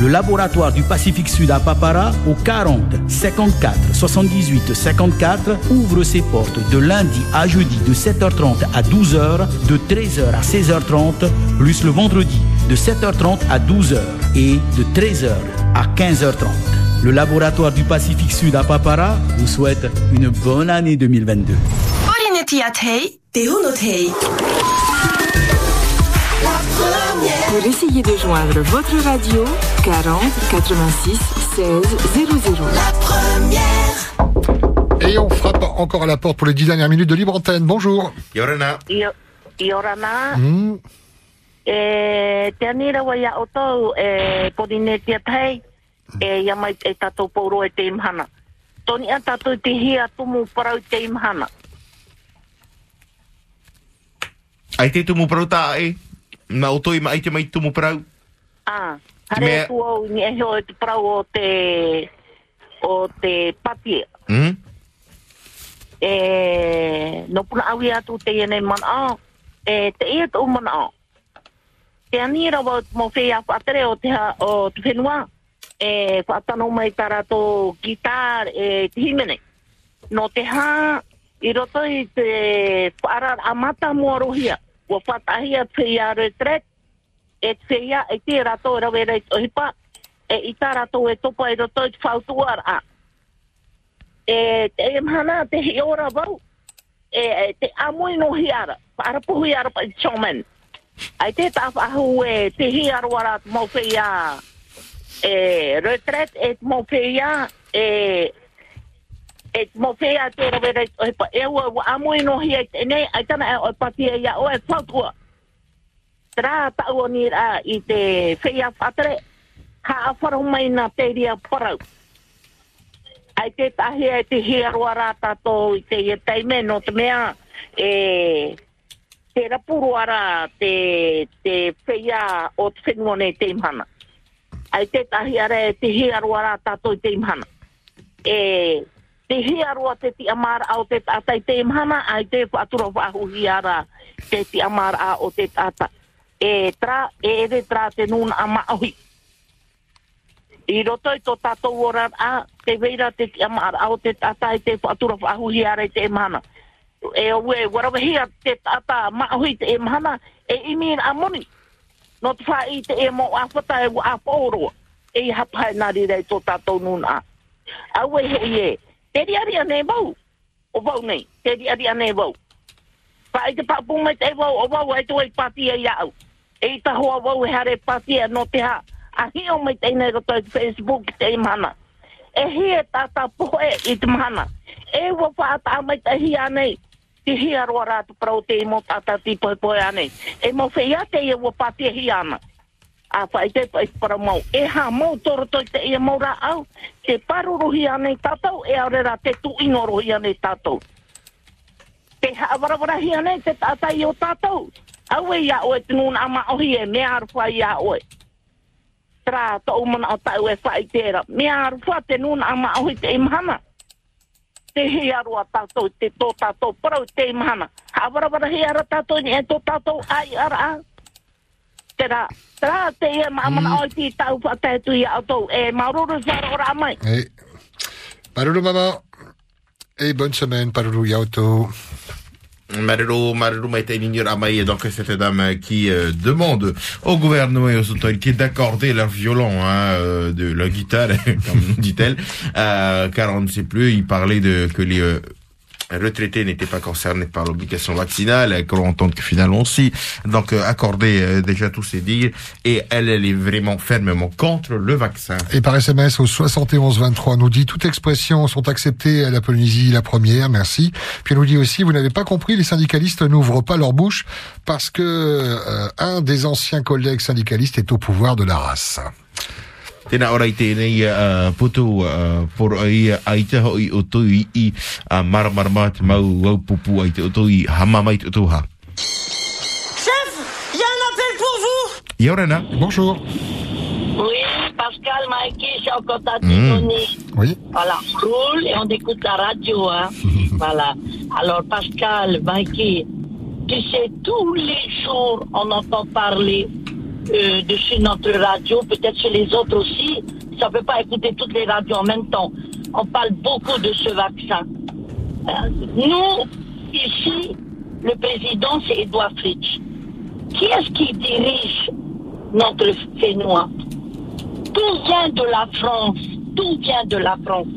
Le laboratoire du Pacifique Sud à Papara, au 40 54 78 54, ouvre ses portes de lundi à jeudi de 7h30 à 12h, de 13h à 16h30, plus le vendredi de 7h30 à 12h et de 13h à 15h30. Le laboratoire du Pacifique Sud à Papara vous souhaite une bonne année 2022. Pour essayer de joindre votre radio, 40 86 16 00. La Et on frappe encore à la porte pour les 10 dernières minutes de libre antenne. Bonjour. Yorana. Io, Iorana, Hmm. e te anira wa ia o tau e Polinetia Tei, e ia mai e tatou pauro e te imhana. Toni a tatou te hia tumu parau te imhana. Ai te tumu parau tā e. Na o toi ma ai te mai tumu parau. Ah, Mea- hare tu au ni e heo e te parau o te, o te patie. Hmm? E, no puna awi atu te iene mana a, e te ia tu a. Te anira wa mo whea whaatere o te, ha- o te whenua, e whaatano mai gitar e te himene. No te hā, i roto i te whaara amata mua rohia, wa whatahia pia retret, e te e te rato e rawe rei tohipa, e i tā rato e topa e roto i whautuara a. e te e te hi ora vau. E, te amui no hiara. Para puhu hiara pa i chomen. Ai te tāwhahu e te hi arwara mo fe e retret et mo fe e e mo fe a te rovere e pa e wa wa no hi e ne ai tana e o pati e ia o e whautua. Tra pa o ni ra i te fe ia whatre ka a wharu mai na te ria parau. Ai te tahi e te hi arwara tato i te i teime no te mea e te rapuru ara te, te whia o te whenua nei te imhana. Ai te tahi ara e te hiarua ara tātou i te imhana. E te hiarua te ti amara au te tata i te mhana ai te whaatura whahuhi hiara te ti amara a o te tata. E tra, e ere tra te nuna a maahui. I roto i tō tātou ora a te veira te ti amara au te tata i te whaatura whahuhi hiara i te mhana. e o we warawahia te tata maahui te mhana mahana e imi a moni. No te whai te e mo a whata e a pōro e i hapai nari rei tō tātou nuna. A Awe he e, te ri ari ane bau, o bau nei, te ri ari ane bau. Whai te papu mai te bau, o bau ai tō i pati e iau. E i ta hoa bau e hare pati e no te ha. A hi o mai te nei roto i Facebook te mana. E hi e tata poe i te mana. E wa whaata mai te hi anei Te hi aroa rātu prau te imo tata ti poi poi ane. E mo whea te e wa pati hi ana. A fai te pai para mau. E ha mau toro toi te e mau ra au. Te paru rohi ane tātou e aure te tu ino rohi ane tātou. Te haawarawara hi ane te tata i o tātou. Au e ia oe te ama ohi e mea arwha ia oe. Tra to umana o tau e whai tēra. Mea arwha te nun ama ohi te imhana. te hi arua tātou, te tō tātou, parau te imahana. Hawarawara he ara tātou ni e tō tātou ai ara au. Tera, tera te mm. oi ti tau whatētu i autou, e maururu whara ora amai. Et... Paruru maman. Et bonne semaine, Paruru Yauto. Marero, Marero Maïtaïni Ramaï, donc cette dame qui euh, demande au gouvernement et aux autorités d'accorder leur violon hein, euh, de la guitare, comme dit-elle, euh, car on ne sait plus, il parlait de que les euh, retraités n'étaient pas concernés par l'obligation vaccinale, que l'on entend que finalement aussi, donc euh, accorder euh, déjà tous ces dires, et elle, elle est vraiment fermement contre le vaccin. Et par SMS au 7123 nous dit toute expression sont acceptées à la Polynésie la première, merci. Puis elle nous dit aussi vous n'avez pas compris, les syndicalistes n'ouvrent pas leur bouche parce que euh, un des anciens collègues syndicalistes est au pouvoir de la race. Tēnā ora i tēnei uh, putu uh, por ai ai te hoi o tui i uh, maramarama te mau wau pupu ai te o tui hama mai te o tuha. Chef, il y a un appel pour vous. Yorana, bonjour. Oui, Pascal, Mikey, Chocota, Mm. Tony. Oui. Voilà, cool, et on écoute la radio, hein. voilà. Alors, Pascal, Mikey, tu sais, tous les jours, on entend parler de sur notre radio, peut-être chez les autres aussi. Ça ne peut pas écouter toutes les radios en même temps. On parle beaucoup de ce vaccin. Euh, nous, ici, le président, c'est Edouard Fritsch. Qui est-ce qui dirige notre Fénois Tout vient de la France. Tout vient de la France.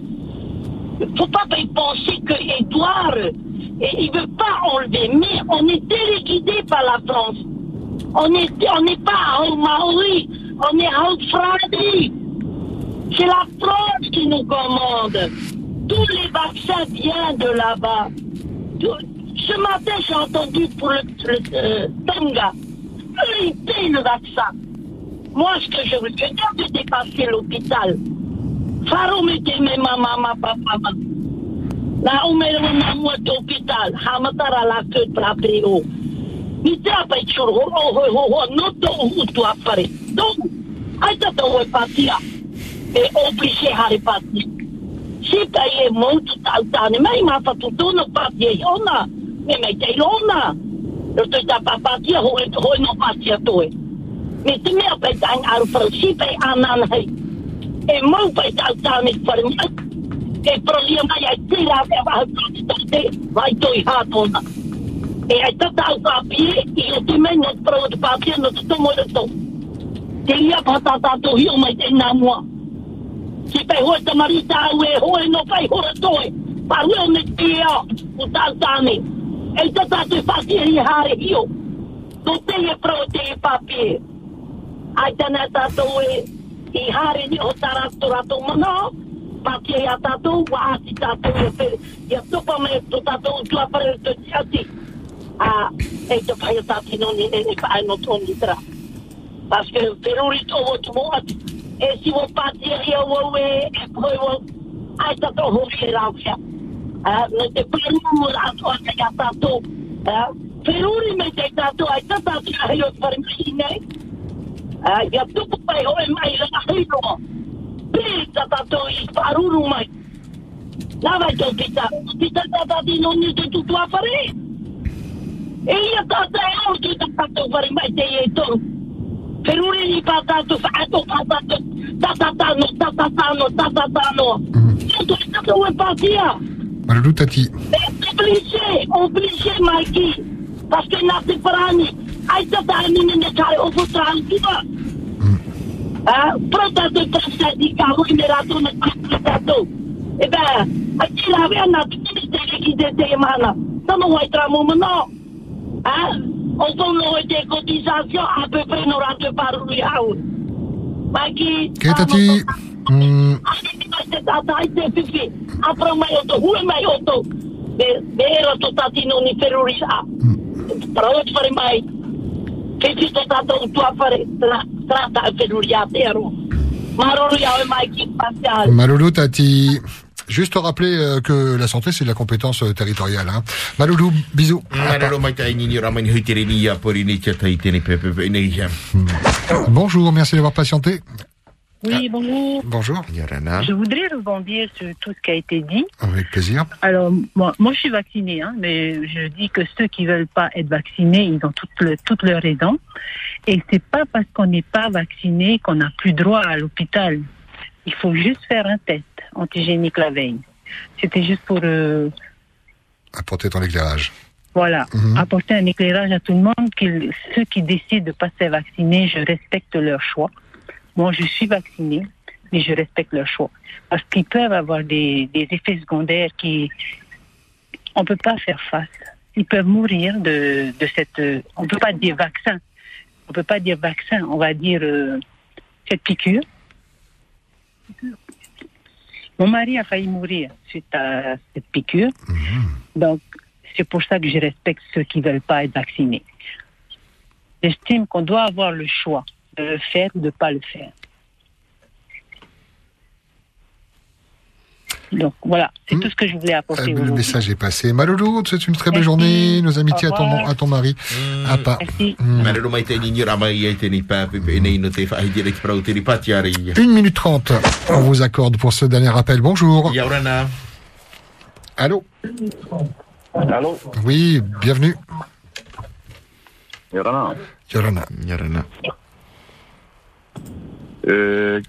Il ne faut pas penser que Edouard, il ne veut pas enlever, mais on est téléguidé par la France. On n'est on n'est pas à Maori, on est à Fradi. C'est la France qui nous commande. Tous les vaccins viennent de là-bas. Ce matin, j'ai entendu pour le, le euh, le vaccin. Moi, ce que je veux, je viens de dépasser l'hôpital. Faro me te me mama, ma papa, ma. La umere na mua te hospital, hamatara la queue pra preo. i te apa i tūru horo hoi ho no to utu apare. No. Ai ta tau e patia e opi se hare pati si ta i e moutu tau tāne. Mai mā fatu tūna pati e hiona me mei te ilona e tu ta papatia hoi hoi no patia toi me te mea pei tāng aru pra si pei anan hei. E mou pei tau tāne pari mai. E prolia mai ai tira vai toi hātona e ai tata au papie i o tume no te parau te papie no te tomo e rato. Te ia patata to hi o mai te nga mua. Si pei hoa te marita au e hoa no pei hora e Parue o me te ea o tau tāne. E tata tu papie i hare hi o. No te e parau o te papie. Ai tana tato e i hare ni o tarato rato mana. Papie ia tato wa asi tato e pere. Ia topa me to tato tua pare to tiati. Ia Ah, no te peru ato a te tato. Ah, peruri me te tato ai tata ki ai o pare mine. Ah, ya tupu pai o e mai la hiro. Pe tato i paruru mai. Na vai to pita. Pita tata di non ni te tutu a fare. E ia tata e o tu tato pare mai te e to. Peruri ni patato fato patato. Tata tano, tata tano, tata tano. Tutto è stato un patia. Malulu Tati. Obligé, obligé, Mikey. Parce que nasi parani, ai tata ni ne kare o futran tuba. Ah, prota de presa di cavo in rato na tato. E beh, aqui lá vem na tudo que de te mana? Tamo vai tramo mano. Ah, o sono de cotisation à peu près no rato para o real. Mikey. Ok, Tati. Hmm, tata ai te fifi. Apro mai oto, hue mai oto. Vero tati non fare mai. Tata un ero. Mai chi Tati. Juste rappeler euh, que la santé, c'est de la compétence euh, territoriale. Hein. Maloulou, bisous. Bonjour, merci d'avoir patienté. Oui, bonjour. Bonjour. Yorana. Je voudrais rebondir sur tout ce qui a été dit. Avec plaisir. Alors, moi, moi je suis vaccinée, hein, mais je dis que ceux qui veulent pas être vaccinés, ils ont toutes, le- toutes leurs raisons. Et c'est pas parce qu'on n'est pas vacciné qu'on n'a plus droit à l'hôpital. Il faut juste faire un test antigénique la veille. C'était juste pour, euh, Apporter ton éclairage. voilà, Mhm. apporter un éclairage à tout le monde. qu'ils- ceux qui décident de pas se faire vacciner, je respecte leur choix. Moi, je suis vaccinée, mais je respecte leur choix. Parce qu'ils peuvent avoir des, des effets secondaires qui... On peut pas faire face. Ils peuvent mourir de, de cette... On peut pas dire vaccin. On peut pas dire vaccin. On va dire euh, cette piqûre. Mon mari a failli mourir suite à cette piqûre. Donc, c'est pour ça que je respecte ceux qui ne veulent pas être vaccinés. J'estime qu'on doit avoir le choix de le faire ou de ne pas le faire. Donc voilà, c'est tout ce que je voulais Euh, apporter le aujourd'hui. message est passé. Maloulou, tu souhaite une très belle Merci. journée. Nos amitiés à ton, à ton mari. À pas. Ia. Une minute trente. On vous accorde pour ce dernier appel. Bonjour. Yorana. Allô? Allô? Oui, bienvenue. Yorana. Yorana. Yorana. Euh,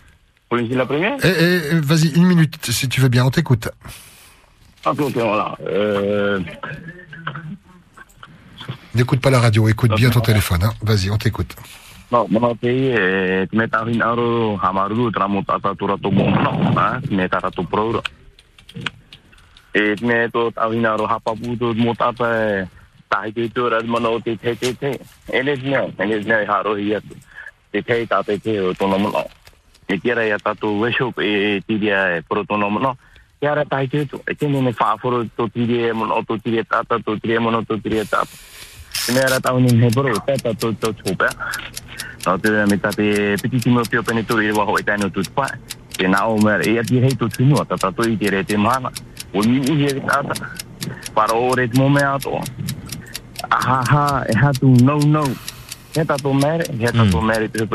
Polynésie la première Eh, eh, vas-y, une minute, si tu veux bien, on t'écoute. Ok, ok, voilà. Euh, N'écoute pas la radio, écoute bien ton téléphone. hein. Vas-y, on t'écoute. e kia ia tatu worship e tiria e proto no. Kia rei tai te tu e tini ne whaaforo to tiria e mono to tiria tata to tiria mono to tiria tata e mea rei tau ni ne boro tata to to chupa. No te me tate piti timo pio pene tu e waho e tainu tu tupa e na o mea e ti hei tu tunua tata to i tiria te mana o ni uhi e tata para o re tmo mea Aha, ha, e hatu no no. He tato mere he tato mere mm.